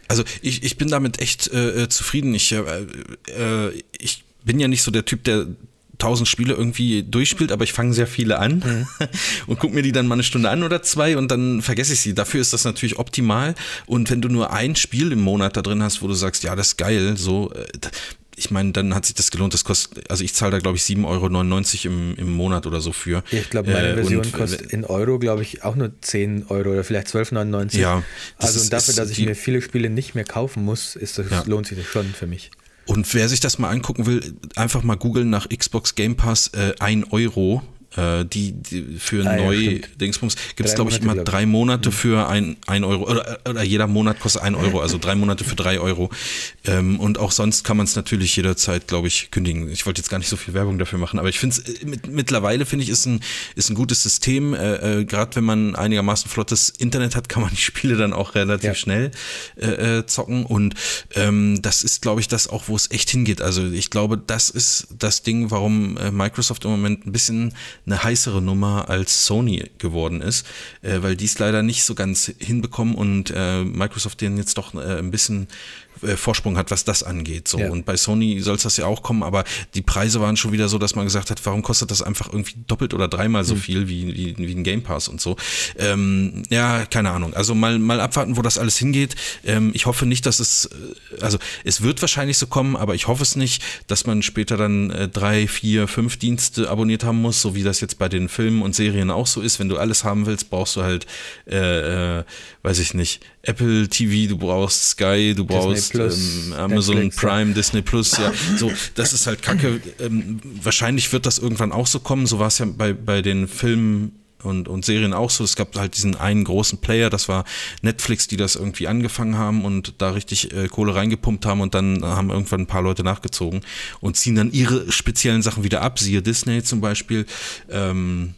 Also ich, ich bin damit echt äh, äh, zufrieden. Ich, ich bin ja nicht so der Typ, der tausend Spiele irgendwie durchspielt, aber ich fange sehr viele an mhm. und gucke mir die dann mal eine Stunde an oder zwei und dann vergesse ich sie. Dafür ist das natürlich optimal. Und wenn du nur ein Spiel im Monat da drin hast, wo du sagst, ja, das ist geil, so, äh, ich meine, dann hat sich das gelohnt. Das kostet, also ich zahle da, glaube ich, 7,99 Euro im, im Monat oder so für. Ich glaube, meine äh, Version und, kostet in Euro, glaube ich, auch nur 10 Euro oder vielleicht 12,99. Ja. Also und dafür, dass ich mir viele Spiele nicht mehr kaufen muss, ist das, ja. lohnt sich das schon für mich. Und wer sich das mal angucken will, einfach mal googeln nach Xbox Game Pass äh, 1 Euro die, die, für ah, neu ja, Dingsbums gibt es, glaube ich, immer glaub ich. drei Monate mhm. für ein, ein Euro. Oder, oder, jeder Monat kostet ein Euro, also drei Monate für drei Euro. Ähm, und auch sonst kann man es natürlich jederzeit, glaube ich, kündigen. Ich wollte jetzt gar nicht so viel Werbung dafür machen, aber ich finde es äh, mit, mittlerweile, finde ich, ist ein, ist ein gutes System. Äh, äh, Gerade wenn man einigermaßen flottes Internet hat, kann man die Spiele dann auch relativ ja. schnell äh, äh, zocken. Und ähm, das ist, glaube ich, das auch, wo es echt hingeht. Also ich glaube, das ist das Ding, warum Microsoft im Moment ein bisschen eine heißere Nummer als Sony geworden ist, äh, weil die es leider nicht so ganz hinbekommen und äh, Microsoft den jetzt doch äh, ein bisschen Vorsprung hat, was das angeht. So. Ja. Und bei Sony soll es das ja auch kommen, aber die Preise waren schon wieder so, dass man gesagt hat, warum kostet das einfach irgendwie doppelt oder dreimal so mhm. viel wie, wie, wie ein Game Pass und so. Ähm, ja, keine Ahnung. Also mal, mal abwarten, wo das alles hingeht. Ähm, ich hoffe nicht, dass es, äh, also es wird wahrscheinlich so kommen, aber ich hoffe es nicht, dass man später dann äh, drei, vier, fünf Dienste abonniert haben muss, so wie das jetzt bei den Filmen und Serien auch so ist. Wenn du alles haben willst, brauchst du halt, äh, äh, weiß ich nicht, Apple TV, du brauchst Sky, du brauchst Plus, ähm, Amazon Netflix, Prime, ja. Disney Plus, ja. So, das ist halt kacke. Ähm, wahrscheinlich wird das irgendwann auch so kommen. So war es ja bei, bei den Filmen und, und Serien auch so. Es gab halt diesen einen großen Player, das war Netflix, die das irgendwie angefangen haben und da richtig äh, Kohle reingepumpt haben und dann haben irgendwann ein paar Leute nachgezogen und ziehen dann ihre speziellen Sachen wieder ab, siehe Disney zum Beispiel. Ähm,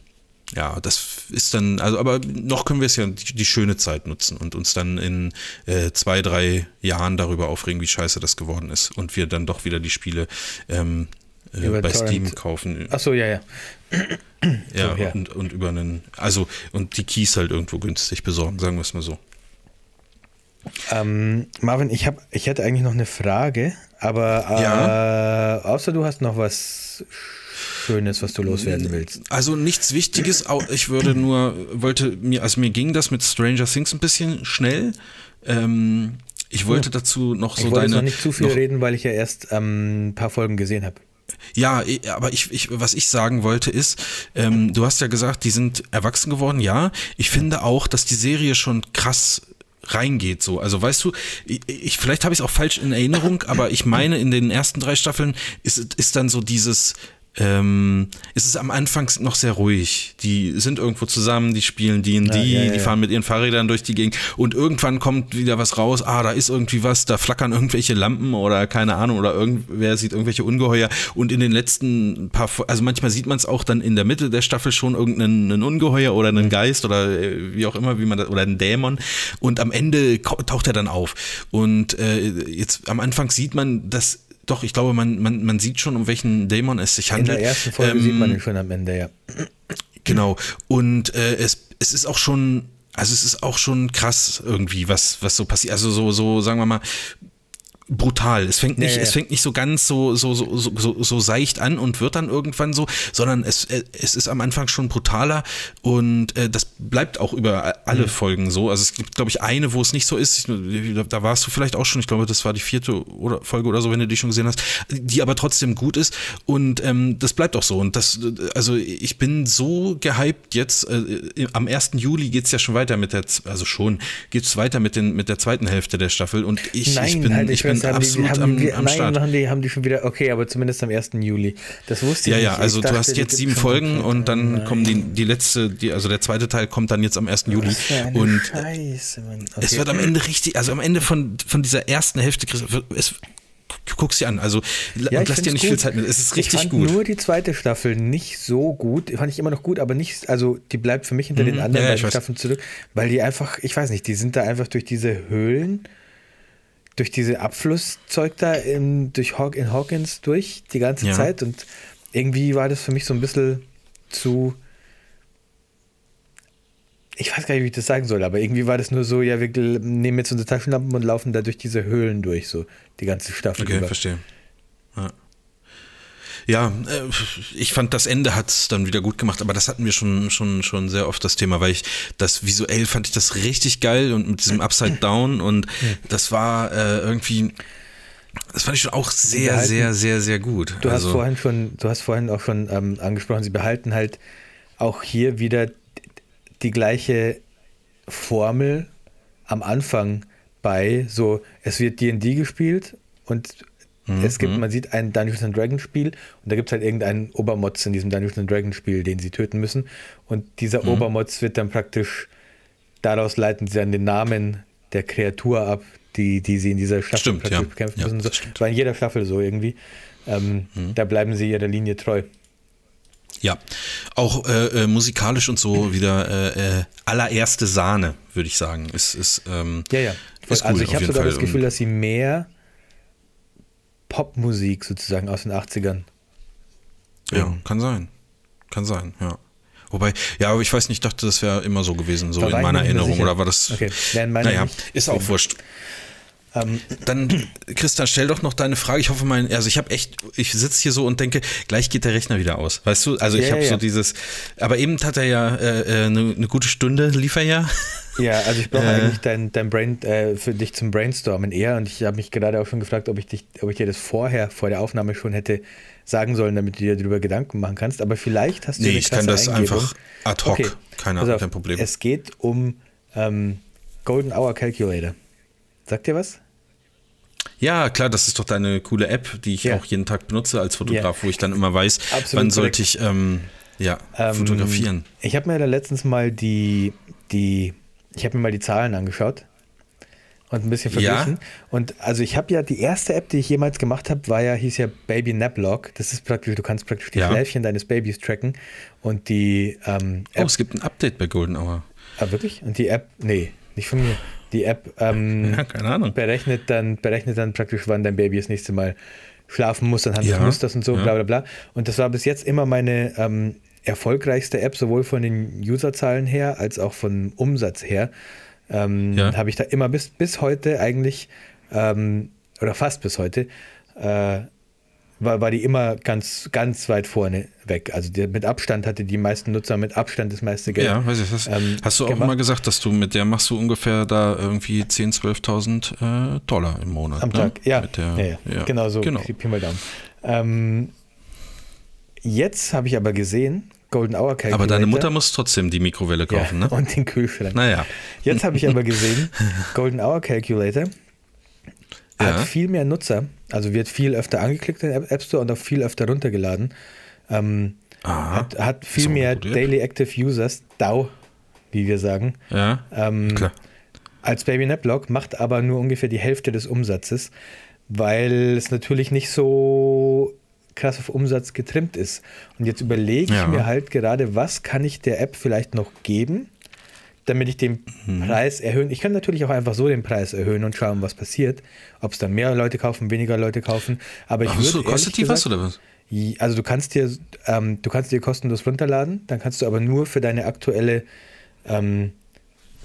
ja, das ist dann, also aber noch können wir es ja die, die schöne Zeit nutzen und uns dann in äh, zwei, drei Jahren darüber aufregen, wie scheiße das geworden ist und wir dann doch wieder die Spiele ähm, äh, bei Torrent. Steam kaufen. Achso, ja, ja. ja, so, ja. Und, und über einen, also und die Keys halt irgendwo günstig besorgen, sagen wir es mal so. Ähm, Marvin, ich, hab, ich hätte eigentlich noch eine Frage, aber äh, ja. außer du hast noch was Schönes, was du loswerden willst? Also nichts Wichtiges. Ich würde nur, wollte mir, also mir ging das mit Stranger Things ein bisschen schnell. Ähm, ich wollte hm. dazu noch so ich wollte deine. noch nicht zu viel reden, weil ich ja erst ähm, ein paar Folgen gesehen habe. Ja, aber ich, ich, was ich sagen wollte ist, ähm, du hast ja gesagt, die sind erwachsen geworden. Ja, ich finde auch, dass die Serie schon krass reingeht so. Also weißt du, ich, ich vielleicht habe ich es auch falsch in Erinnerung, aber ich meine in den ersten drei Staffeln ist ist dann so dieses ähm, ist es am Anfang noch sehr ruhig. Die sind irgendwo zusammen, die spielen D&D, ja, ja, ja. die fahren mit ihren Fahrrädern durch die Gegend. Und irgendwann kommt wieder was raus, ah, da ist irgendwie was, da flackern irgendwelche Lampen oder keine Ahnung oder irgendwer sieht irgendwelche Ungeheuer. Und in den letzten paar, also manchmal sieht man es auch dann in der Mitte der Staffel schon irgendeinen Ungeheuer oder einen Geist oder äh, wie auch immer, wie man das, oder einen Dämon. Und am Ende taucht er dann auf. Und äh, jetzt am Anfang sieht man, dass doch, ich glaube, man, man, man sieht schon, um welchen Dämon es sich handelt. In der ersten Folge ähm, sieht man ihn schon am Ende, ja. Genau. Und äh, es, es ist auch schon, also es ist auch schon krass irgendwie, was, was so passiert. Also so, so, sagen wir mal, brutal. Es fängt nicht, ja, ja. es fängt nicht so ganz so, so, so, so, so seicht an und wird dann irgendwann so, sondern es, äh, es ist am Anfang schon brutaler und äh, das bleibt auch über alle mhm. Folgen so. Also es gibt, glaube ich, eine, wo es nicht so ist. Da warst du vielleicht auch schon, ich glaube, das war die vierte oder Folge oder so, wenn du die schon gesehen hast, die aber trotzdem gut ist. Und ähm, das bleibt auch so. Und das, also ich bin so gehypt jetzt. Äh, am 1. Juli geht es ja schon weiter mit der, also schon geht es weiter mit, den, mit der zweiten Hälfte der Staffel. Und ich, Nein, ich bin, halt, ich bin haben absolut die, haben am, die, am nein, Start. Haben die, haben die schon wieder, okay, aber zumindest am 1. Juli. Das wusste ich Ja, nicht. ja, also ich du dachte, hast jetzt sieben Folgen und dann Nein. kommen die, die letzte, die, also der zweite Teil kommt dann jetzt am 1. Juli. Und Scheiße, Mann. Okay. es wird am Ende richtig, also am Ende von, von dieser ersten Hälfte, es, guck's dir an, also Ja, ich lass dir nicht viel gut. Zeit mit, es ist ich richtig fand gut. nur die zweite Staffel nicht so gut. Fand ich immer noch gut, aber nicht, also die bleibt für mich hinter den anderen Mhm. Ja, ja, ich. Staffeln zurück, weil die einfach, ich weiß nicht, die sind da einfach durch diese Höhlen, durch diese Abflusszeug da in, durch Haw in Hawkins durch die ganze Ja. Zeit und irgendwie war das für mich so ein bisschen zu. Ich weiß gar nicht, wie ich das sagen soll, aber irgendwie war das nur so, ja, wir nehmen jetzt unsere Taschenlampen und laufen da durch diese Höhlen durch, so die ganze Staffel. Okay, über. verstehe. Ja. Ja, äh, ich fand das Ende hat es dann wieder gut gemacht, aber das hatten wir schon, schon, schon sehr oft das Thema, weil ich das visuell fand ich das richtig geil und mit diesem Upside Down und das war äh, irgendwie, das fand ich schon auch sehr, behalten- sehr, sehr, sehr gut. Du also, hast vorhin schon, du hast vorhin auch schon ähm, angesprochen, sie behalten halt auch hier wieder die gleiche Formel am Anfang bei. So, es wird D&D gespielt und Mhm, es gibt, man sieht ein Dungeons and Dragons Spiel und da gibt es halt irgendeinen Obermotz in diesem Dungeons and Dragons Spiel, den sie töten müssen. Und dieser Mhm. Obermotz wird dann praktisch, daraus leiten sie dann den Namen der Kreatur ab, die, die sie in dieser Staffel Stimmt, praktisch ja. bekämpfen Ja, müssen. So, war in jeder Staffel so irgendwie. Ähm, Mhm. Da bleiben sie ihrer Linie treu. Ja, auch äh, äh, musikalisch und so wieder äh, äh, allererste Sahne, würde ich sagen. Ist, ist, ähm, Ja, ja. Ist also cool, ich auf habe sogar Fall. das Gefühl, dass sie mehr Popmusik sozusagen aus den 80ern. Ja, kann sein. Kann sein, ja. Wobei, ja, aber ich weiß nicht, ich dachte, das wäre immer so gewesen, so Da in meiner Erinnerung. Oder war das. Okay, ja, in meiner naja, ist auch wurscht. Ähm, Dann, Christian, stell doch noch deine Frage. Ich hoffe mal, also ich habe echt, ich sitze hier so und denke, gleich geht der Rechner wieder aus. Weißt du? Also ich Ja, habe ja, so dieses, aber eben hat er ja äh, äh, eine, eine gute Stunde, lief er ja. ja, also ich brauche Äh. eigentlich dein, dein Brain äh, für dich zum Brainstormen eher und ich habe mich gerade auch schon gefragt, ob ich dich, ob ich dir das vorher vor der Aufnahme schon hätte sagen sollen, damit du dir darüber Gedanken machen kannst. Aber vielleicht hast du Nee, eine ich kann das Eingebung. einfach ad hoc. Okay, Keine, auf, kein Problem. Es geht um ähm, Golden Hour Calculator. Sagt dir was? Ja, klar, das ist doch deine coole App, die ich Ja. auch jeden Tag benutze als Fotograf, Ja. wo ich dann immer weiß, Absolut wann sollte ich ähm, ja, Ähm, fotografieren. Ich habe mir da letztens mal die, die ich habe mir mal die Zahlen angeschaut und ein bisschen Ja. verglichen. Und also ich habe ja die erste App, die ich jemals gemacht habe, war ja, hieß ja Baby Naplog. Das ist praktisch, du kannst praktisch die Ja. Schläfchen deines Babys tracken und die ähm, Oh, App. es gibt ein Update bei Golden Hour. ah, wirklich? Und die App, nee, nicht von mir. Die App ähm, Ja, berechnet dann, berechnet dann praktisch, wann dein Baby das nächste Mal schlafen muss, anhand des Ja, Musters und so, ja. bla bla bla. Und das war bis jetzt immer meine ähm, erfolgreichste App, sowohl von den Userzahlen her als auch vom Umsatz her. Ähm, Ja. Habe ich da immer bis, bis heute eigentlich, ähm, oder fast bis heute, äh, war, war die immer ganz, ganz weit vorne weg. Also die, mit Abstand hatte die meisten Nutzer mit Abstand das meiste Geld. Ja, weiß ich. Das, ähm, hast du auch gemacht. immer gesagt, dass du mit der machst du ungefähr da irgendwie 10.000, 12.000 äh, Dollar im Monat. Am ne? Tag, ja. Der, ja, ja. Genau so, Genau. Pi mal Daumen. Ähm, jetzt habe ich aber gesehen, Golden Hour Calculator. Aber deine Mutter muss trotzdem die Mikrowelle kaufen, ja, ne? Und den Kühlschrank. Naja. Jetzt habe ich aber gesehen, Golden Hour Calculator Ja. hat viel mehr Nutzer, also wird viel öfter angeklickt in App App Store und auch viel öfter runtergeladen. Ähm, hat, hat viel mehr. Daily Active Users, DAO, wie wir sagen, Ja, ähm, klar. als Baby Naplog, macht aber nur ungefähr die Hälfte des Umsatzes, weil es natürlich nicht so krass auf Umsatz getrimmt ist. Und jetzt überlege ich Ja. mir halt gerade, was kann ich der App vielleicht noch geben, damit ich den Mhm. Preis erhöhen. Ich kann natürlich auch einfach so den Preis erhöhen und schauen, was passiert. Ob es dann mehr Leute kaufen, weniger Leute kaufen. Aber ich Ach so, kostet die ehrlich was gesagt- oder was? Also du kannst dir, ähm, du kannst dir kostenlos runterladen, dann kannst du aber nur für deine aktuelle ähm,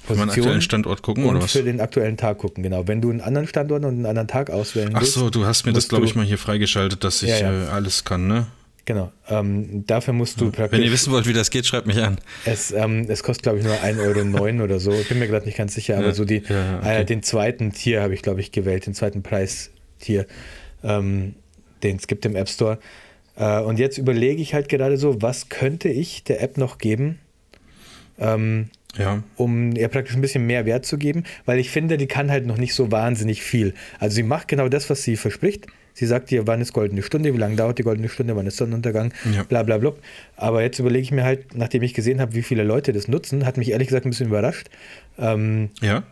Für Position aktuellen Standort gucken oder was? für den aktuellen Tag gucken, genau. Wenn du einen anderen Standort und einen anderen Tag auswählen Ach willst. so, du hast mir das, glaube ich, mal hier freigeschaltet, dass ich Ja, ja. Äh, alles kann, ne? Genau. Ähm, dafür musst du praktisch. Wenn ihr wissen wollt, wie das geht, schreibt mich an. Es, ähm, es kostet, glaube ich, nur 1,09 Euro oder so. Ich bin mir gerade nicht ganz sicher, aber Ja, so die, ja, okay. äh, den zweiten Tier habe ich, glaube ich, gewählt, den zweiten Preistier, ähm, den es gibt im App Store. Äh, und jetzt überlege ich halt gerade so, was könnte ich der App noch geben, ähm, Ja. um ihr praktisch ein bisschen mehr Wert zu geben, weil ich finde, die kann halt noch nicht so wahnsinnig viel. Also sie macht genau das, was sie verspricht. Sie sagt dir, wann ist goldene Stunde, wie lange dauert die goldene Stunde, wann ist Sonnenuntergang, Ja. bla bla bla. Aber jetzt überlege ich mir halt, nachdem ich gesehen habe, wie viele Leute das nutzen, hat mich ehrlich gesagt ein bisschen überrascht. Ähm, Ja?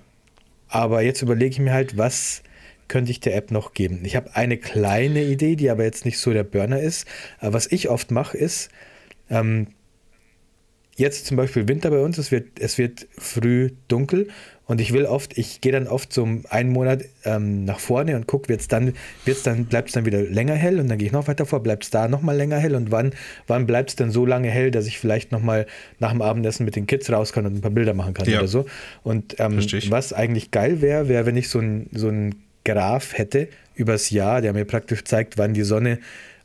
aber jetzt überlege ich mir halt, was könnte ich der App noch geben. Ich habe eine kleine Idee, die aber jetzt nicht so der Burner ist. Aber was ich oft mache, ist, ähm, jetzt zum Beispiel Winter bei uns, es wird, es wird früh dunkel und ich will oft, ich gehe dann oft so einen Monat ähm, nach vorne und gucke, wird's dann, wird's dann, bleibt es dann wieder länger hell und dann gehe ich noch weiter vor, bleibt es da nochmal länger hell und wann, wann bleibt es dann so lange hell, dass ich vielleicht nochmal nach dem Abendessen mit den Kids raus kann und ein paar Bilder machen kann Ja. oder so. Und ähm, was eigentlich geil wäre, wäre, wenn ich so ein, so ein Graph hätte übers Jahr, der mir praktisch zeigt, wann die Sonne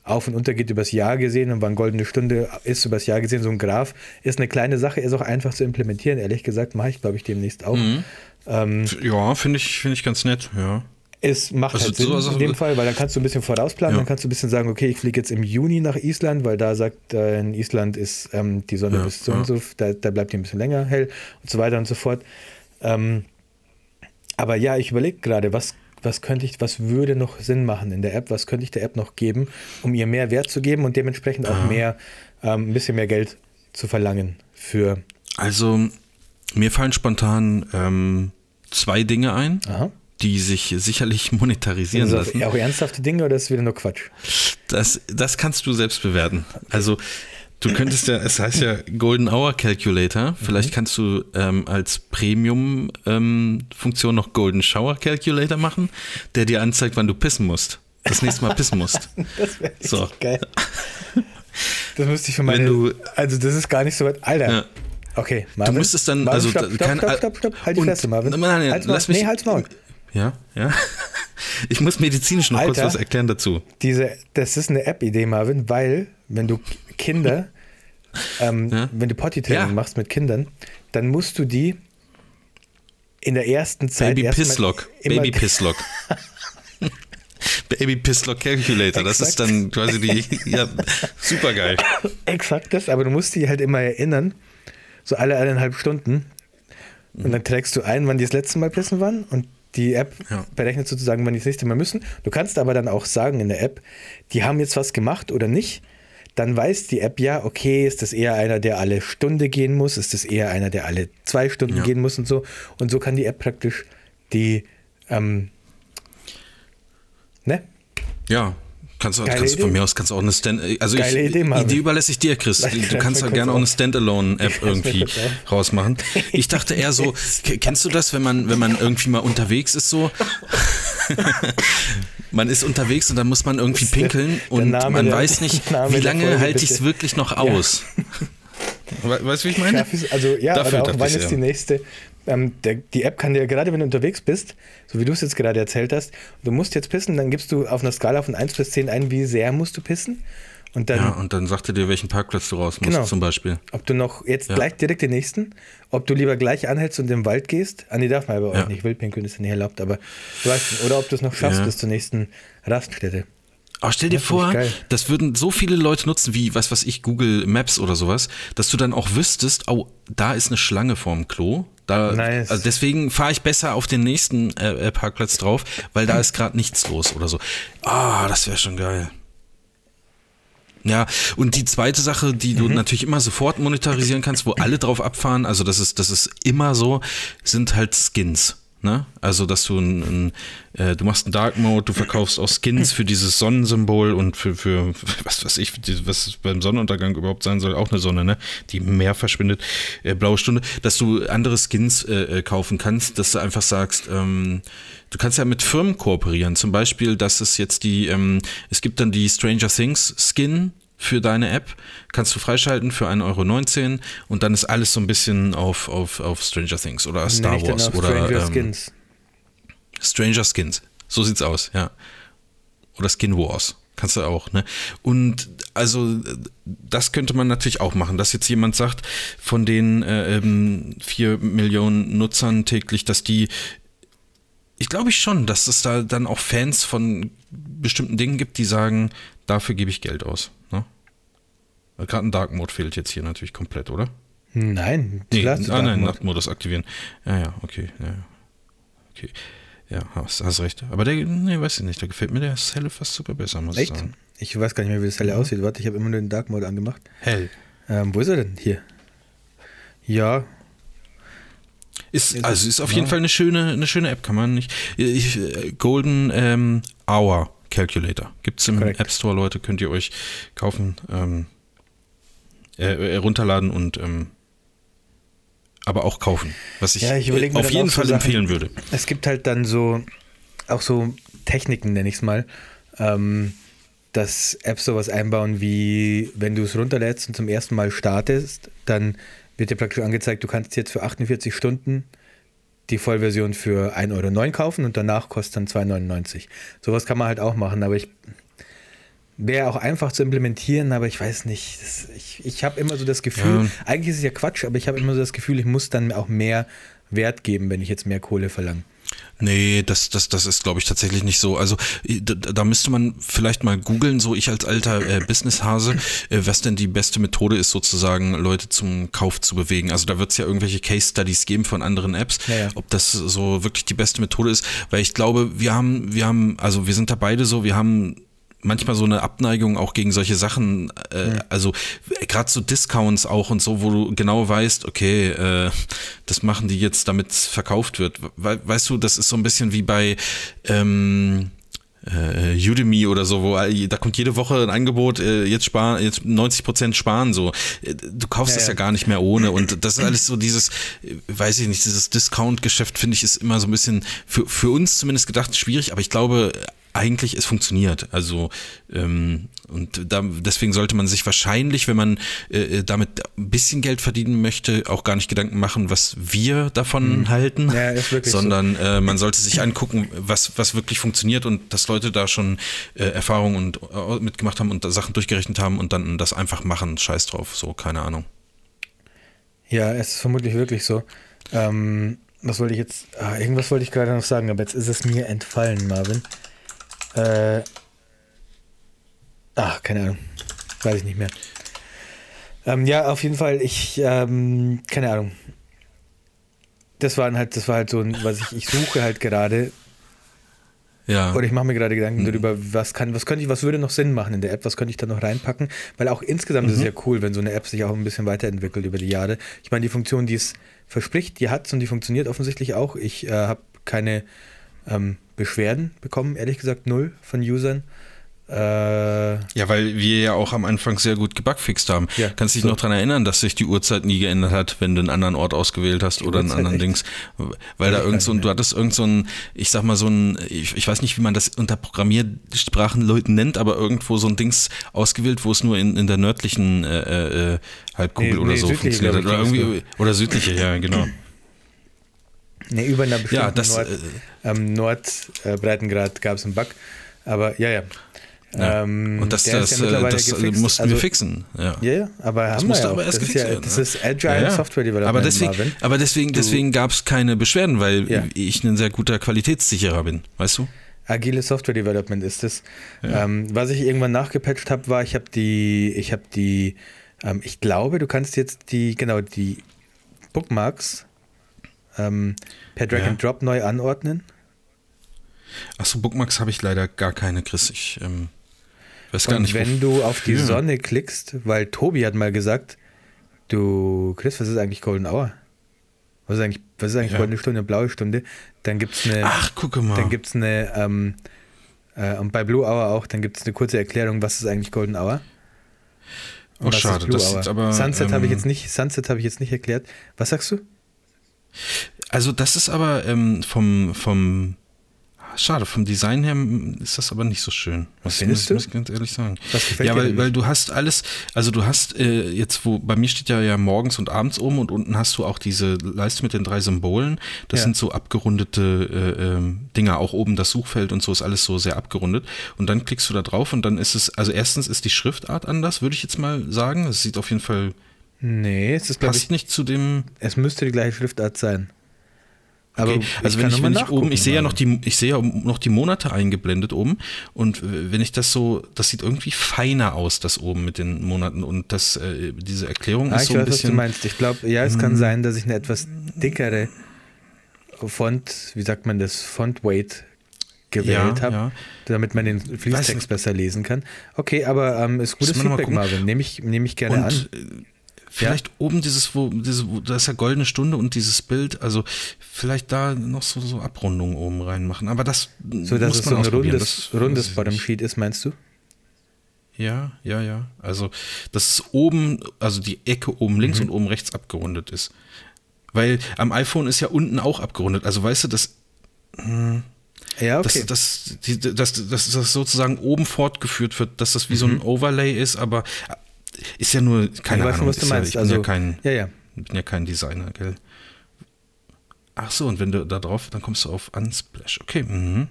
auf und unter geht übers Jahr gesehen und wann goldene Stunde ist übers Jahr gesehen. So ein Graph ist eine kleine Sache, ist auch einfach zu implementieren. Ehrlich gesagt, mache ich, glaube ich, demnächst auch. Mhm. Ähm, Ja, finde ich, finde ich ganz nett, ja. es macht Also halt Sinn so- in dem Fall, weil dann kannst du ein bisschen vorausplanen, Ja. dann kannst du ein bisschen sagen, okay, ich fliege jetzt im Juni nach Island, weil da sagt, äh, in Island ist ähm, die Sonne Ja, bis so ja. und so, da, da bleibt die ein bisschen länger hell und so weiter und so fort. Ähm, aber ja, ich überlege gerade, was, was könnte ich, was würde noch Sinn machen in der App, was könnte ich der App noch geben, um ihr mehr Wert zu geben und dementsprechend auch mehr, ähm, ein bisschen mehr Geld zu verlangen für. Also, mir fallen spontan ähm, zwei Dinge ein, Aha. die sich sicherlich monetarisieren das lassen. auch ernsthafte Dinge oder ist es wieder nur Quatsch? Das, das kannst du selbst bewerten. Also, du könntest ja, es heißt ja Golden Hour Calculator. Vielleicht kannst du ähm, als Premium-Funktion noch Golden Shower Calculator machen, der dir anzeigt, wann du pissen musst. Das nächste Mal pissen musst. Das wäre So. geil. Das müsste ich für Wenn meine. du- also, das ist gar nicht so weit. Alter. Ja. Okay, Du Marvin. müsstest dann, Marvin, also stopp, stopp, kein, stopp, stopp, stopp. Halt die Fresse, Marvin. Nein, nein, Halt's lass mich. Nee, halt's Maul. Ja, ja. Ich muss medizinisch noch kurz Alter. was erklären dazu. Diese, das ist eine App-Idee, Marvin, weil, wenn du Kinder, ähm, Ja. wenn du Potty-Training Ja. machst mit Kindern, dann musst du die in der ersten Zeit. Baby Pisslock. Baby Pisslock. Baby Pisslock Calculator. Das ist Exakt. dann quasi die. Ja, super geil. Exakt das, aber du musst die halt immer erinnern, so alle eineinhalb Stunden. Und dann trägst du ein, wann die das letzte Mal pissen waren und die App Ja. berechnet sozusagen, wann die das nächste Mal müssen. Du kannst aber dann auch sagen in der App, die haben jetzt was gemacht oder nicht. Dann weiß die App ja, okay, ist das eher einer, der alle Stunde gehen muss, ist das eher einer, der alle zwei Stunden Ja. gehen muss und so. Und so kann die App praktisch die, ähm, ne? Ja. Kannst du, Geile kannst du von Idee. mir aus kannst du auch eine Stand also Geile ich, Idee, Marvin. Idee überlasse ich dir, Chris. Du kannst kurz gerne auch eine Standalone-App irgendwie rausmachen. Ich dachte eher so, kennst du das, wenn man, wenn man irgendwie mal unterwegs ist so? man ist unterwegs und dann muss man irgendwie ist pinkeln der und Name man der- weiß nicht, Name wie lange halte ich es wirklich noch aus. We- Weißt du, wie ich meine? Ich's? Also ja, Dafür oder auch wann ist ja. die nächste. Ähm, der, die App kann dir gerade, wenn du unterwegs bist, so wie du es jetzt gerade erzählt hast, du musst jetzt pissen, dann gibst du auf einer Skala von 1 bis 10 ein, wie sehr musst du pissen. Und dann, Ja, und dann sagt er dir, welchen Parkplatz du raus musst, Genau. zum Beispiel. ob du noch jetzt Ja. gleich direkt den nächsten, ob du lieber gleich anhältst und im Wald gehst. Ah, nee, darf man aber Ja. auch nicht. Wildpinkeln ist ja nicht erlaubt, aber du weißt, oder ob du es noch schaffst Ja. bis zur nächsten Raststätte. Aber stell dir ich vor, das würden so viele Leute nutzen, wie, was weiß ich, Google Maps oder sowas, dass du dann auch wüsstest, oh, da ist eine Schlange vorm Klo. Da, Nice. also deswegen fahre ich besser auf den nächsten äh, äh, Parkplatz drauf, weil da ist gerade nichts los oder so. Ah, das wäre schon geil. Ja, und die zweite Sache, die Mhm. du natürlich immer sofort monetarisieren kannst, wo alle drauf abfahren, also das ist, das ist immer so, sind halt Skins. Ne? Also, dass du ein, ein äh, du machst einen Dark Mode, du verkaufst auch Skins für dieses Sonnensymbol und für, für was weiß ich, was beim Sonnenuntergang überhaupt sein soll, auch eine Sonne, ne? Die mehr verschwindet, äh, blaue Stunde, dass du andere Skins äh, äh, kaufen kannst, dass du einfach sagst, ähm, du kannst ja mit Firmen kooperieren. Zum Beispiel, dass es jetzt die, ähm, es gibt dann die Stranger Things Skin, für deine App, kannst du freischalten für 1,19 Euro und dann ist alles so ein bisschen auf, auf, auf Stranger Things oder Star Wars oder Stranger ähm, Skins. Stranger Skins. So sieht's aus, ja. Oder Skin Wars. Kannst du auch, ne? Und also das könnte man natürlich auch machen, dass jetzt jemand sagt, von den äh, ähm, vier Millionen Nutzern täglich, dass die ich glaube ich schon, dass es da dann auch Fans von bestimmten Dingen gibt, die sagen, dafür gebe ich Geld aus. Gerade ein Dark Mode fehlt jetzt hier natürlich komplett, oder? Nein, Nee, klar, ah, nein. Nachtmodus aktivieren. Ja, ja, okay. Ja, okay. Ja, hast, hast recht. Aber der, nee, weiß ich nicht, da gefällt mir der helle fast super besser, muss Echt? ich sagen. Ich weiß gar nicht mehr, wie das helle aussieht. Warte, ich habe immer nur den Dark Mode angemacht. Hell. Ähm, wo ist er denn? Hier. Ja, Ist, also ist auf ja. jeden Fall eine schöne, eine schöne App, kann man nicht. Ich, äh, Golden ähm, Hour Calculator. Gibt es im Korrekt. App Store, Leute, könnt ihr euch kaufen, ähm, äh, äh, runterladen und ähm, aber auch kaufen. Was ich, Ja, ich äh, auf jeden auch so Fall Sachen. empfehlen würde. Es gibt halt dann so, auch so Techniken, nenne ich es mal, ähm, dass Apps sowas einbauen wie, wenn du es runterlädst und zum ersten Mal startest, dann wird dir praktisch angezeigt, du kannst jetzt für 48 Stunden die Vollversion für 1,09 Euro kaufen und danach kostet dann 2,99 Euro. Sowas kann man halt auch machen, aber ich wäre auch einfach zu implementieren, aber ich weiß nicht. Das, ich ich habe immer so das Gefühl, Ja. eigentlich ist es ja Quatsch, aber ich habe immer so das Gefühl, ich muss dann auch mehr Wert geben, wenn ich jetzt mehr Kohle verlange. Nee, das, das, das ist, glaube ich, tatsächlich nicht so. Also da, da müsste man vielleicht mal googeln, so ich als alter äh, Businesshase, äh, was denn die beste Methode ist, sozusagen Leute zum Kauf zu bewegen. Also da wird es ja irgendwelche Case Studies geben von anderen Apps, Ja, ja. ob das so wirklich die beste Methode ist. Weil ich glaube, wir haben, wir haben, also wir sind da beide so, wir haben manchmal so eine Abneigung auch gegen solche Sachen, äh, also gerade so Discounts auch und so, wo du genau weißt, okay, äh, das machen die jetzt, damit es verkauft wird. We weißt du, das ist so ein bisschen wie bei ähm, äh, Udemy oder so, wo da kommt jede Woche ein Angebot, äh, jetzt sparen, jetzt 90 Prozent sparen so. Äh, Du kaufst Ja, das ja gar nicht mehr ohne und das ist alles so dieses, weiß ich nicht, dieses Discount-Geschäft finde ich ist immer so ein bisschen für, für uns zumindest gedacht schwierig, aber ich glaube eigentlich es funktioniert. Also ähm, und da, deswegen sollte man sich wahrscheinlich, wenn man äh, damit ein bisschen Geld verdienen möchte, auch gar nicht Gedanken machen, was wir davon halten, Mhm. Ja, ist wirklich so. sondern äh, man sollte sich angucken, was, was wirklich funktioniert und dass Leute da schon äh, Erfahrungen und äh, mitgemacht haben und da Sachen durchgerechnet haben und dann das einfach machen. Scheiß drauf, so, keine Ahnung. Ja, es ist vermutlich wirklich so. Ähm, was wollte ich jetzt? Ah, irgendwas wollte ich gerade noch sagen, aber jetzt ist es mir entfallen, Marvin. Äh, ach, keine Ahnung. Weiß ich nicht mehr. Ähm, ja, auf jeden Fall, ich, ähm, keine Ahnung. Das war halt, das war halt so ein, was ich, ich suche halt gerade, Ja. oder ich mache mir gerade Gedanken darüber, was kann, was könnte ich, was würde noch Sinn machen in der App, was könnte ich da noch reinpacken? Weil auch insgesamt ist es ja cool, wenn so eine App sich auch ein bisschen weiterentwickelt über die Jahre. Ich meine, die Funktion, die es verspricht, die hat es und die funktioniert offensichtlich auch. Ich äh, habe keine ähm, Beschwerden bekommen, ehrlich gesagt null von Usern. Äh, Ja, weil wir ja auch am Anfang sehr gut gebugfixt haben. Ja, Kannst dich so. noch daran erinnern, dass sich die Uhrzeit nie geändert hat, wenn du einen anderen Ort ausgewählt hast oder einen Uhrzeit, anderen echt? Dings. Weil Weiß da irgend so ein, du hattest irgend so ein, ich sag mal so ein, ich, ich weiß nicht, wie man das unter Programmiersprachenleuten nennt, aber irgendwo so ein Dings ausgewählt, wo es nur in, in der nördlichen äh, äh, Halbkugel Nee, oder nee, so funktioniert hat. Oder, irgendwie, oder südliche, ja, genau. ne, über einer bestimmten Ja, das, Nord, äh, ähm, Nordbreitengrad gab es einen Bug. Aber ja, ja. Ja. Ähm, Und das, das, ja das äh, mussten Also- wir fixen. Ja. Ja, ja, aber haben musste wir ja aber erst das ist gefixt werden, das ne? ist Agile. Software Development, Aber deswegen, Marvin. aber deswegen, deswegen gab es keine Beschwerden, weil ich ein sehr guter Qualitätssicherer bin, weißt du? Agile Software Development ist es. Ähm, was ich irgendwann nachgepatcht habe, war, ich habe die, ich habe die, ähm, ich glaube, du kannst jetzt die, genau, die Bookmarks ähm, per Drag Ja. and Drop neu anordnen. Achso, Bookmarks habe ich leider gar keine, Chris. Ich ähm, weiß gar Und nicht. wenn du auf die. Sonne klickst, weil Tobi hat mal gesagt, du, Chris, was ist eigentlich Golden Hour? Was ist eigentlich, was ist eigentlich Ja. goldene Stunde, blaue Stunde? Dann gibt es eine, Ach, gucke mal. dann gibt's eine, ähm, äh, und bei Blue Hour auch, dann gibt es eine kurze Erklärung, was ist eigentlich Golden Hour? oh, was ist schade. Blue Das aber, Sunset habe ich ähm, jetzt nicht, Sunset habe ich jetzt nicht erklärt. Was sagst du? Also das ist aber ähm, vom, vom, schade, vom Design her mm, ist das aber nicht so schön. Was Das findest muss, du? muss ich ganz ehrlich sagen. Was gefällt ja, weil, weil du hast alles, also du hast äh, jetzt, wo, bei mir steht ja, ja morgens und abends oben und unten hast du auch diese Leiste mit den drei Symbolen. Das Ja. sind so abgerundete äh, ähm, Dinger, auch oben das Suchfeld und so ist alles so sehr abgerundet. Und dann klickst du da drauf und dann ist es, also erstens ist die Schriftart anders, würde ich jetzt mal sagen. Es sieht auf jeden Fall, Nee, es ist, glaube passt ich, nicht zu dem, es müsste die gleiche Schriftart sein. Aber Okay, also wenn ich, wenn ich oben, ich sehe ja noch die, ich sehe ja noch die Monate eingeblendet oben und wenn ich das so, das sieht irgendwie feiner aus, das oben mit den Monaten und das, äh, diese Erklärung Ah, ist ich so ein weiß, was du bisschen. meinst. Ich glaube, ja, es kann sein, dass ich eine etwas dickere Font, wie sagt man das, Font-Weight gewählt Ja, habe, ja. damit man den Weiß Fließtext besser lesen kann. Okay, aber ähm, ist gutes Feedback, gucken. Marvin. Nehme ich, nehme ich gerne an. Und äh, vielleicht oben dieses, wo, diese, wo, da ist ja goldene Stunde und dieses Bild, also vielleicht da noch so, so Abrundungen oben reinmachen. Aber das So, dass muss es man so ein rundes, Das- rundes weiß ich Bottom nicht. Sheet ist, meinst du? Ja, ja, ja. Also, dass es oben, also die Ecke oben links und oben rechts abgerundet ist. Weil am iPhone ist ja unten auch abgerundet. Also, weißt du, das, Ja, okay. dass, dass, dass, dass das sozusagen oben fortgeführt wird, dass das wie so ein Overlay ist, aber ist ja nur, keine ich weiß Ahnung. was du ist ja, meinst. ich bin also, ja kein, ja, ja. bin ja kein Designer, gell? Ach so, und wenn du da drauf, dann kommst du auf Unsplash. Okay, mhm.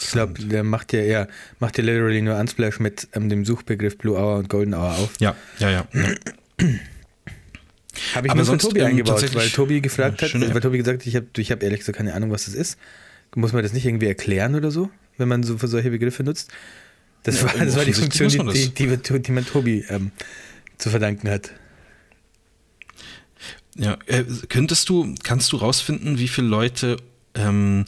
Ich glaube, der macht ja, ja, macht ja literally nur Unsplash mit ähm, dem Suchbegriff Blue Hour und Golden Hour auf. Ja, ja, ja. ja. Habe ich Aber nur sonst, Tobi ähm, eingebaut, weil Tobi gefragt hat, also weil. Tobi gesagt hat, ich habe ich hab ehrlich gesagt keine Ahnung, was das ist. Muss man das nicht irgendwie erklären oder so, wenn man so für solche Begriffe nutzt? Das war, das war die Funktion, die, die, die, die man Tobi ähm, zu verdanken hat. Ja, äh, könntest du, kannst du rausfinden, wie viele Leute ähm,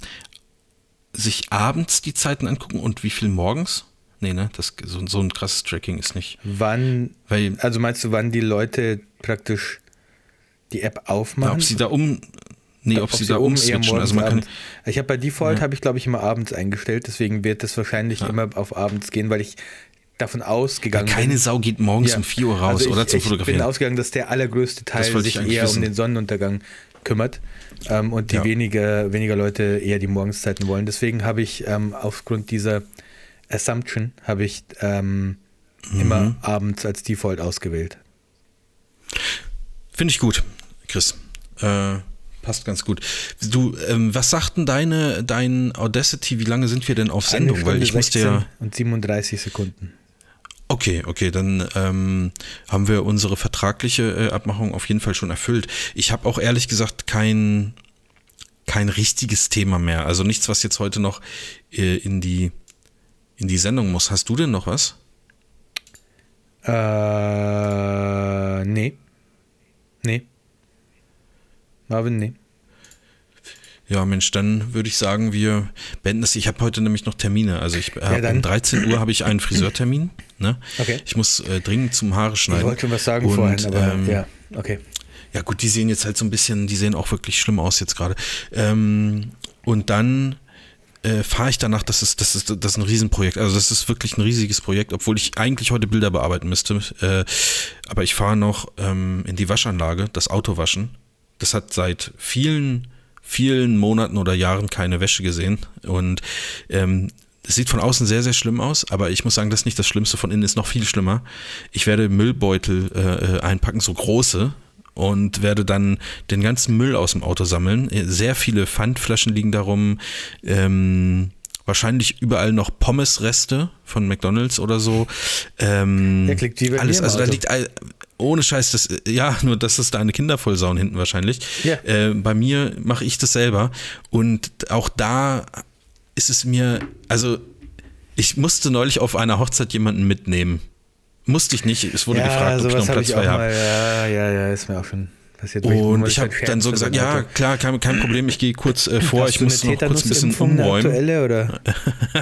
sich abends die Zeiten angucken und wie viel morgens? Nee, ne? Das, so, so ein krasses Tracking ist nicht. Wann, Weil, also meinst du, wann die Leute praktisch die App aufmachen? ob sie da um. Nee, ob, sie da umswitchen. Also man kann. Ich habe bei Default Ja. habe ich glaube ich immer abends eingestellt, deswegen wird das wahrscheinlich Ja. immer auf abends gehen, weil ich davon ausgegangen Keine bin. Sau geht morgens Ja. um 4 Uhr raus, Also ich, oder zum Ich bin Fotografieren. ausgegangen, dass der allergrößte Teil sich ich eher wissen. um den Sonnenuntergang kümmert ähm, und die Ja. weniger, weniger Leute eher die Morgenszeiten wollen. Deswegen habe ich ähm, aufgrund dieser Assumption habe ich ähm, Mhm. immer abends als Default ausgewählt. Finde ich gut, Chris. Äh, passt ganz gut. Du, ähm, was sagt denn deine, dein Audacity, wie lange sind wir denn auf Sendung? Eine Weil ich musste 16 ja. und 37 Sekunden. Okay, okay, dann ähm, haben wir unsere vertragliche äh, Abmachung auf jeden Fall schon erfüllt. Ich habe auch ehrlich gesagt kein, kein richtiges Thema mehr. Also nichts, was jetzt heute noch äh, in, die, in die Sendung muss. Hast du denn noch was? Äh, nee. Nee. Marvin, nee. Ja, Mensch, dann würde ich sagen, wir beenden das. Ich habe heute nämlich noch Termine. Also ich hab, dann. um 13 Uhr habe ich einen Friseurtermin. Ne? Okay. Ich muss äh, dringend zum Haare Ich schneiden. wollte schon was sagen Und, vorhin, aber ähm, ja, okay. Ja gut, die sehen jetzt halt so ein bisschen, die sehen auch wirklich schlimm aus jetzt gerade. Ähm, und dann äh, fahre ich danach, das ist, das ist, das ist ein Riesenprojekt. Also das ist wirklich ein riesiges Projekt, obwohl ich eigentlich heute Bilder bearbeiten müsste. Äh, aber ich fahre noch ähm, in die Waschanlage, das Auto waschen. Das hat seit vielen, vielen Monaten oder Jahren keine Wäsche gesehen. Und ähm, es sieht von außen sehr, sehr schlimm aus, aber ich muss sagen, das ist nicht das Schlimmste. Von innen ist noch viel schlimmer. Ich werde Müllbeutel äh, äh, einpacken, so große, und werde dann den ganzen Müll aus dem Auto sammeln. Sehr viele Pfandflaschen liegen darum. Ähm, wahrscheinlich überall noch Pommesreste von McDonalds oder so. Ähm, Ja, bei alles, also da Auto. liegt all, ohne Scheiß, das, ja, nur dass es deine Kinder vollsauen hinten wahrscheinlich. Ja. Äh, bei mir mache ich das selber und auch da ist es mir, also ich musste neulich auf einer Hochzeit jemanden mitnehmen. Musste ich nicht, es wurde gefragt, ob ich noch Platz frei habe. ja, ja, ja, ist mir auch schon Und ich das habe halt dann so gesagt, ja, klar, kein, kein Problem, ich gehe kurz äh, vor, ich muss noch kurz ein bisschen umräumen. aktuelle, oder?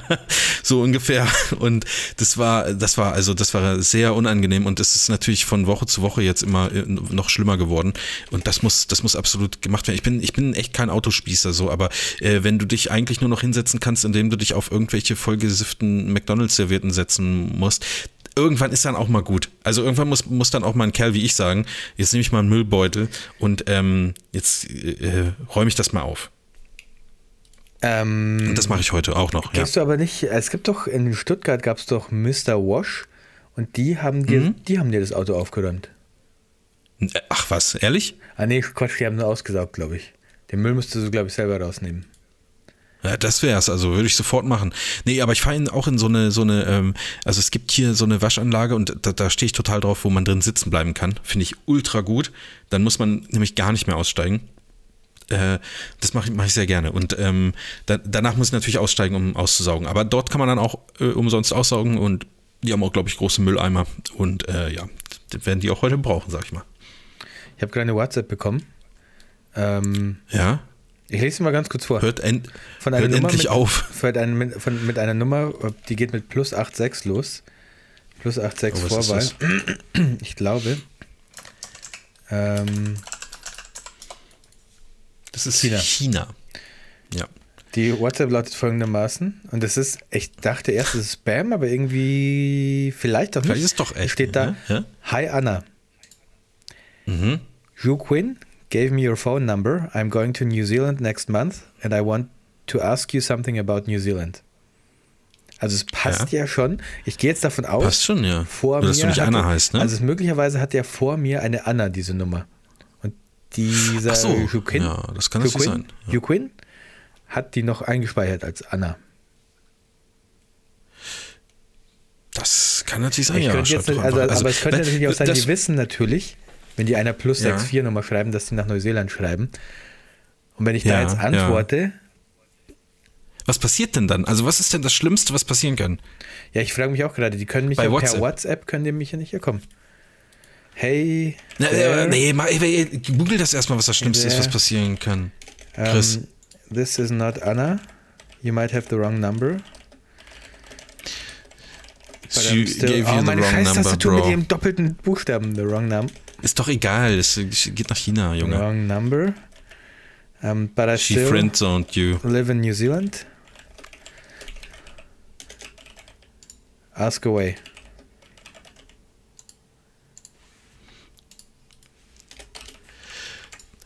so ungefähr. Und das war, das war, also das war sehr unangenehm und es ist natürlich von Woche zu Woche jetzt immer äh, noch schlimmer geworden. Und das muss, das muss absolut gemacht werden. Ich bin, ich bin echt kein Autospießer so, aber äh, wenn du dich eigentlich nur noch hinsetzen kannst, indem du dich auf irgendwelche vollgesifften McDonalds-Servierten setzen musst, irgendwann ist dann auch mal gut. Also irgendwann muss, muss dann auch mal ein Kerl wie ich sagen, jetzt nehme ich mal einen Müllbeutel und ähm, jetzt äh, räume ich das mal auf. Ähm, Und das mache ich heute auch noch. Ja. Kennst du aber nicht, es gibt doch, in Stuttgart gab es doch Mr. Wash und die haben dir, Mhm. die haben dir das Auto aufgeräumt. Äh, Ach was, ehrlich? Ah nee, Quatsch, die haben nur ausgesaugt, glaube ich. Den Müll müsstest du, glaube ich, selber rausnehmen. Ja, das wär's, also würde ich sofort machen. Nee, aber ich fahre auch in so eine, so eine, ähm, also es gibt hier so eine Waschanlage und da, da stehe ich total drauf, wo man drin sitzen bleiben kann. Finde ich ultra gut. Dann muss man nämlich gar nicht mehr aussteigen. Äh, das mache ich, mach ich sehr gerne. Und ähm, da, danach muss ich natürlich aussteigen, um auszusaugen. Aber dort kann man dann auch äh, umsonst aussaugen und die haben auch, glaube ich, große Mülleimer. Und äh, ja, werden die auch heute brauchen, sag ich mal. Ich habe gerade eine WhatsApp bekommen. Ähm, Ja, ich lese sie mal ganz kurz vor. hört, en von hört endlich mit, auf. Von einer, mit, von, mit einer Nummer, die geht mit plus 86 los. Plus 86 Oh, Vorwahl. Ich glaube. Ähm, Das ist China. China. Ja. die WhatsApp lautet folgendermaßen. Und das ist, ich dachte erst, es ist Spam, aber irgendwie vielleicht doch nicht. Vielleicht ist es doch echt, Steht da, ne? Ja. Hi Anna. Mhm. Ju Quinn gave me your phone number. I'm going to New Zealand next month and I want to ask you something about New Zealand. Also es passt ja, schon. Ich gehe jetzt davon aus, Passt schon, ja. vor Nur, dass mir du nicht hatte- Anna heißt, ne? Also es, möglicherweise hat ja vor mir eine Anna diese Nummer. Und dieser Ach so, Ju Quinn, ja, das kann Ju natürlich Quinn, sein, ja. Ju Quinn hat die noch eingespeichert als Anna. Das kann natürlich sein, Ich ja. könnte jetzt, also, einfach. aber es könnte natürlich auch sein, das, die wissen natürlich, wenn die einer plus Ja. 64 Nummer schreiben, dass die nach Neuseeland schreiben. Und wenn ich da Ja, jetzt ja. antworte, Was passiert denn dann? Also was ist denn das Schlimmste, was passieren kann? Ja, ich frage mich auch gerade, die können mich Bei ja WhatsApp. per WhatsApp, können die mich ja nicht hier kommen. Hey, Na, there, äh, nee, mal, ey, ey, google das erstmal, was das Schlimmste ist, was passieren kann. um, Chris. this is not Anna. You might have the wrong number. But She I'm still, gave you oh, the meine wrong scheiß number, Tastatur mit bro. ihrem doppelten Buchstaben, the wrong number. Ist doch egal, es geht nach China, Junge. Wrong number. Um, but I She friendzoned you. live in New Zealand. Ask away.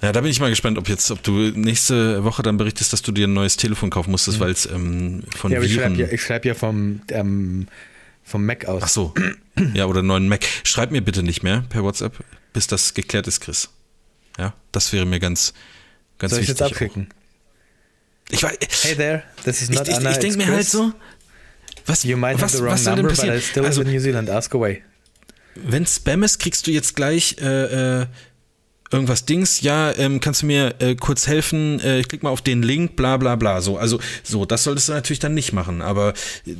Ja, da bin ich mal gespannt, ob jetzt, ob du nächste Woche dann berichtest, dass du dir ein neues Telefon kaufen musstest, weil es ähm, von Mhm. Ja, aber ich Viren. schreibe ja, schreib ja vom, ähm, vom Mac aus. Ach so. Ja, oder neuen Mac. Schreib mir bitte nicht mehr per WhatsApp, bis das geklärt ist, Chris. Ja, das wäre mir ganz, ganz Soll ich wichtig. jetzt abschicken? auch. Ich, weiß- Hey there, this is ich, not ich, Anna. ich denke it's mir halt so, was, You might was, have the wrong was soll denn number, I passieren? still Also, in New Zealand. Ask away. wenn Spam ist, kriegst du jetzt gleich äh, äh, irgendwas Dings, ja, ähm, kannst du mir äh, kurz helfen, äh, ich klick mal auf den Link, bla bla bla. So, also so, das solltest du natürlich dann nicht machen, aber äh,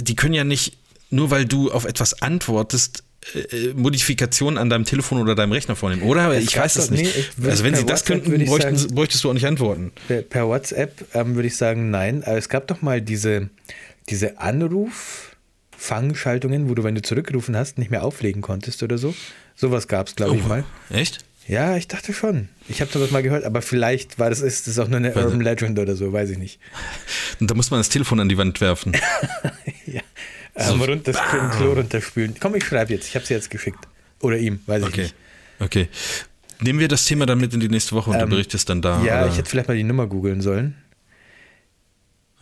die können ja nicht, nur weil du auf etwas antwortest, äh, äh, Modifikationen an deinem Telefon oder deinem Rechner vornehmen, oder? Es ich weiß es nicht. nee, ich also wenn sie das WhatsApp könnten, ich bräuchten, sagen- bräuchtest du auch nicht antworten. Per, per WhatsApp ähm, würde ich sagen, nein. Aber es gab doch mal diese, diese Anruf-Fangschaltungen, wo du, wenn du zurückgerufen hast, nicht mehr auflegen konntest oder so. Sowas gab es, glaube ich Oh, mal. Echt? Ja, ich dachte schon. Ich habe sowas mal gehört, aber vielleicht war das, ist das auch nur eine Warte. Urban Legend oder so, weiß ich nicht. Und da muss man das Telefon an die Wand werfen. ja. Ähm, rund das Klo runterspülen. Komm, ich schreibe jetzt. Ich habe sie jetzt geschickt. Oder ihm, weiß ich Okay. nicht. Okay. Nehmen wir das Thema dann mit in die nächste Woche und du Ähm, berichtest dann da. Ja, oder? ich hätte vielleicht mal die Nummer googeln sollen.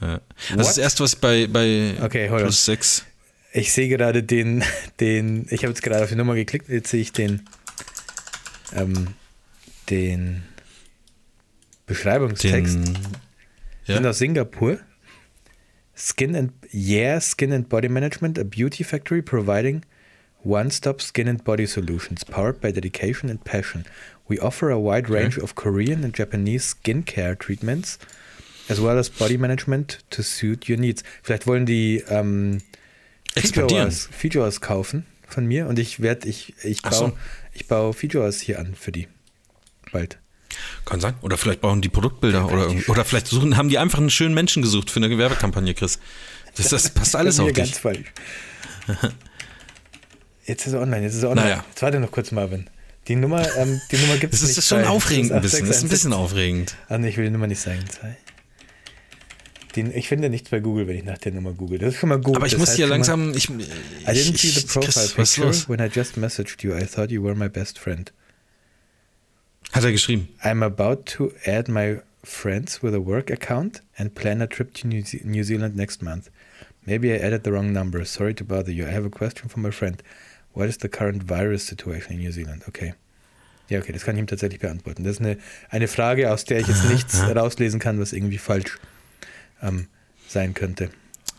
Ja. What? Das ist das erste, was ich bei, bei Okay, plus 6. Ich sehe gerade den, den, ich habe jetzt gerade auf die Nummer geklickt, jetzt sehe ich den, ähm, den Beschreibungstext. Den, Sind ja? aus Singapur. Skin and Yeah, Skin and Body Management, a beauty factory providing one-stop skin and body solutions powered by dedication and passion. We offer a wide range of Korean and Japanese skincare treatments as well as body management to suit your needs. Vielleicht wollen die ähm. Features, Features kaufen von mir und ich werde ich ich baue so. Ich baue Features hier an für die. bald. Kann sein. Oder vielleicht brauchen die Produktbilder oder, irgendwie- oder vielleicht suchen, haben die einfach einen schönen Menschen gesucht für eine Gewerbekampagne, Chris. Das, das passt alles Das auf mir dich. ganz falsch. Jetzt ist er online, jetzt ist er online. Naja. Jetzt warte noch kurz, Marvin. Die Nummer, ähm, die Nummer gibt es Das nicht. ist schon aufregend ein das bisschen. Das ist ein bisschen aufregend. Ah, nee, ich will die Nummer nicht sagen. Zwei. Die, ich finde nichts bei Google, wenn ich nach der Nummer google. Das ist schon mal gut. Aber ich das muss hier mal- langsam. Ich, I didn't ich, see the ich, profile Chris, ist picture los? when I just messaged you. I thought you were my best friend. Hat er geschrieben. I'm about to add my friends with a work account and plan a trip to New, Ze- New Zealand next month. Maybe I added the wrong number. Sorry to bother you. I have a question from my friend. What is the current virus situation in New Zealand? Okay. Ja, okay, das kann ich ihm tatsächlich beantworten. Das ist eine, eine Frage, aus der ich jetzt nichts rauslesen kann, was irgendwie falsch ähm, sein könnte.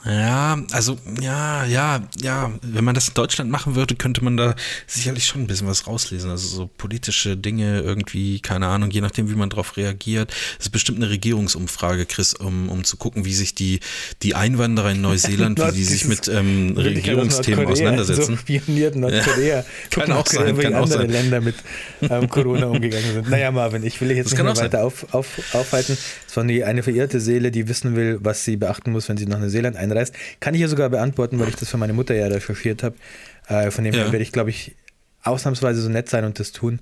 Ja, also, ja, ja, ja. Wenn man das in Deutschland machen würde, könnte man da sicherlich schon ein bisschen was rauslesen. Also so politische Dinge irgendwie, keine Ahnung, je nachdem, wie man darauf reagiert. Es ist bestimmt eine Regierungsumfrage, Chris, um, um zu gucken, wie sich die, die Einwanderer in Neuseeland, wie die sich mit ähm, Regierungsthemen auseinandersetzen. So spioniert Nordkorea. Ja, kann auch sein, kann auch andere sein. Länder mit ähm, Corona umgegangen sind. Naja, Marvin, ich will dich jetzt Das nicht weiter auf, auf, aufhalten. War die, eine verirrte Seele, die wissen will, was sie beachten muss, wenn sie nach Neuseeland einreist. Kann ich ja sogar beantworten, weil ich das für meine Mutter ja recherchiert habe. Äh, von dem Ja. her werde ich, glaube ich, ausnahmsweise so nett sein und das tun.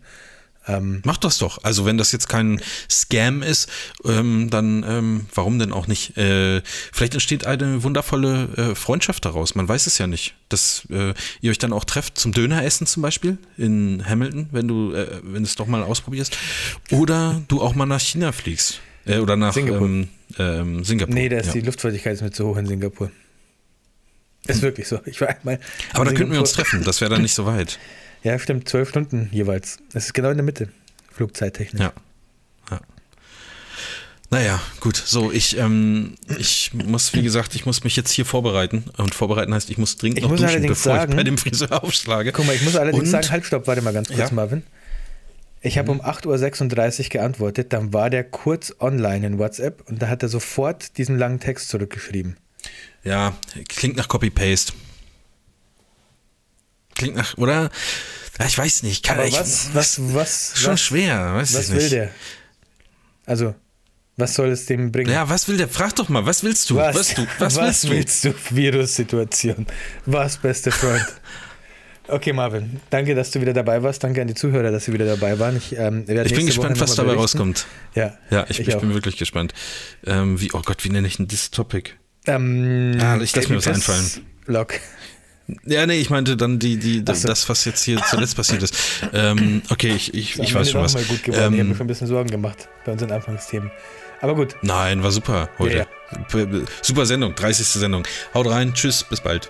Ähm, Mach das doch. Also wenn das jetzt kein Scam ist, ähm, dann ähm, warum denn auch nicht? Äh, vielleicht entsteht eine wundervolle äh, Freundschaft daraus. Man weiß es ja nicht. Dass äh, ihr euch dann auch trefft zum Döneressen zum Beispiel in Hamilton, wenn du, äh, wenn du es doch mal ausprobierst. Oder du auch mal nach China fliegst. Äh, oder nach Singapur. Ähm, ähm, Singapur. nee, da ist ja. die Luftfeuchtigkeit ist mir zu hoch in Singapur. Ist wirklich so. Ich war einmal. Aber da könnten wir uns treffen. Das wäre dann nicht so weit. Ja, stimmt. Zwölf Stunden jeweils. Es ist genau in der Mitte. Flugzeittechnisch. Ja. ja. Naja, gut. So, ich, ähm, ich muss, wie gesagt, ich muss mich jetzt hier vorbereiten. Und vorbereiten heißt, ich muss dringend Ich noch muss duschen, bevor sagen- ich bei dem Friseur aufschlage. Guck mal, ich muss allerdings Und- sagen, halt, stopp, warte mal ganz kurz, Ja. Marvin. Ich habe um 8.36 Uhr geantwortet, dann war der kurz online in WhatsApp und da hat er sofort diesen langen Text zurückgeschrieben. Ja, klingt nach Copy-Paste. Klingt nach, oder? Ja, ich weiß nicht. Kann Aber ich, was, was, was, Schon was, schwer, weiß was ich will nicht. der? Also, was soll es dem bringen? Ja, was will der? Frag doch mal, was willst du? was, Was, du, was, willst du? willst du? Virussituation. Was, beste Freund? Okay, Marvin, danke, dass du wieder dabei warst. Danke an die Zuhörer, dass sie wieder dabei waren. Ich, ähm, werde Ich bin gespannt, was dabei rauskommt. Ja, Ja, ich, ich, auch. bin wirklich gespannt. Ähm, wie, oh Gott, wie nenne ich denn dieses Topic? Ähm, Ah, ich lass mir was einfallen. Lock. Ja, nee, ich meinte dann die, die, so. das, was jetzt hier zuletzt passiert ist. Ähm, okay, ich, ich, ich weiß schon was. Mal gut geworden. ich habe mir Ähm, schon ein bisschen Sorgen gemacht bei unseren Anfangsthemen. Aber gut. nein, war super heute. Ja, p- Super Sendung, 30. Sendung. Haut rein, tschüss, bis bald.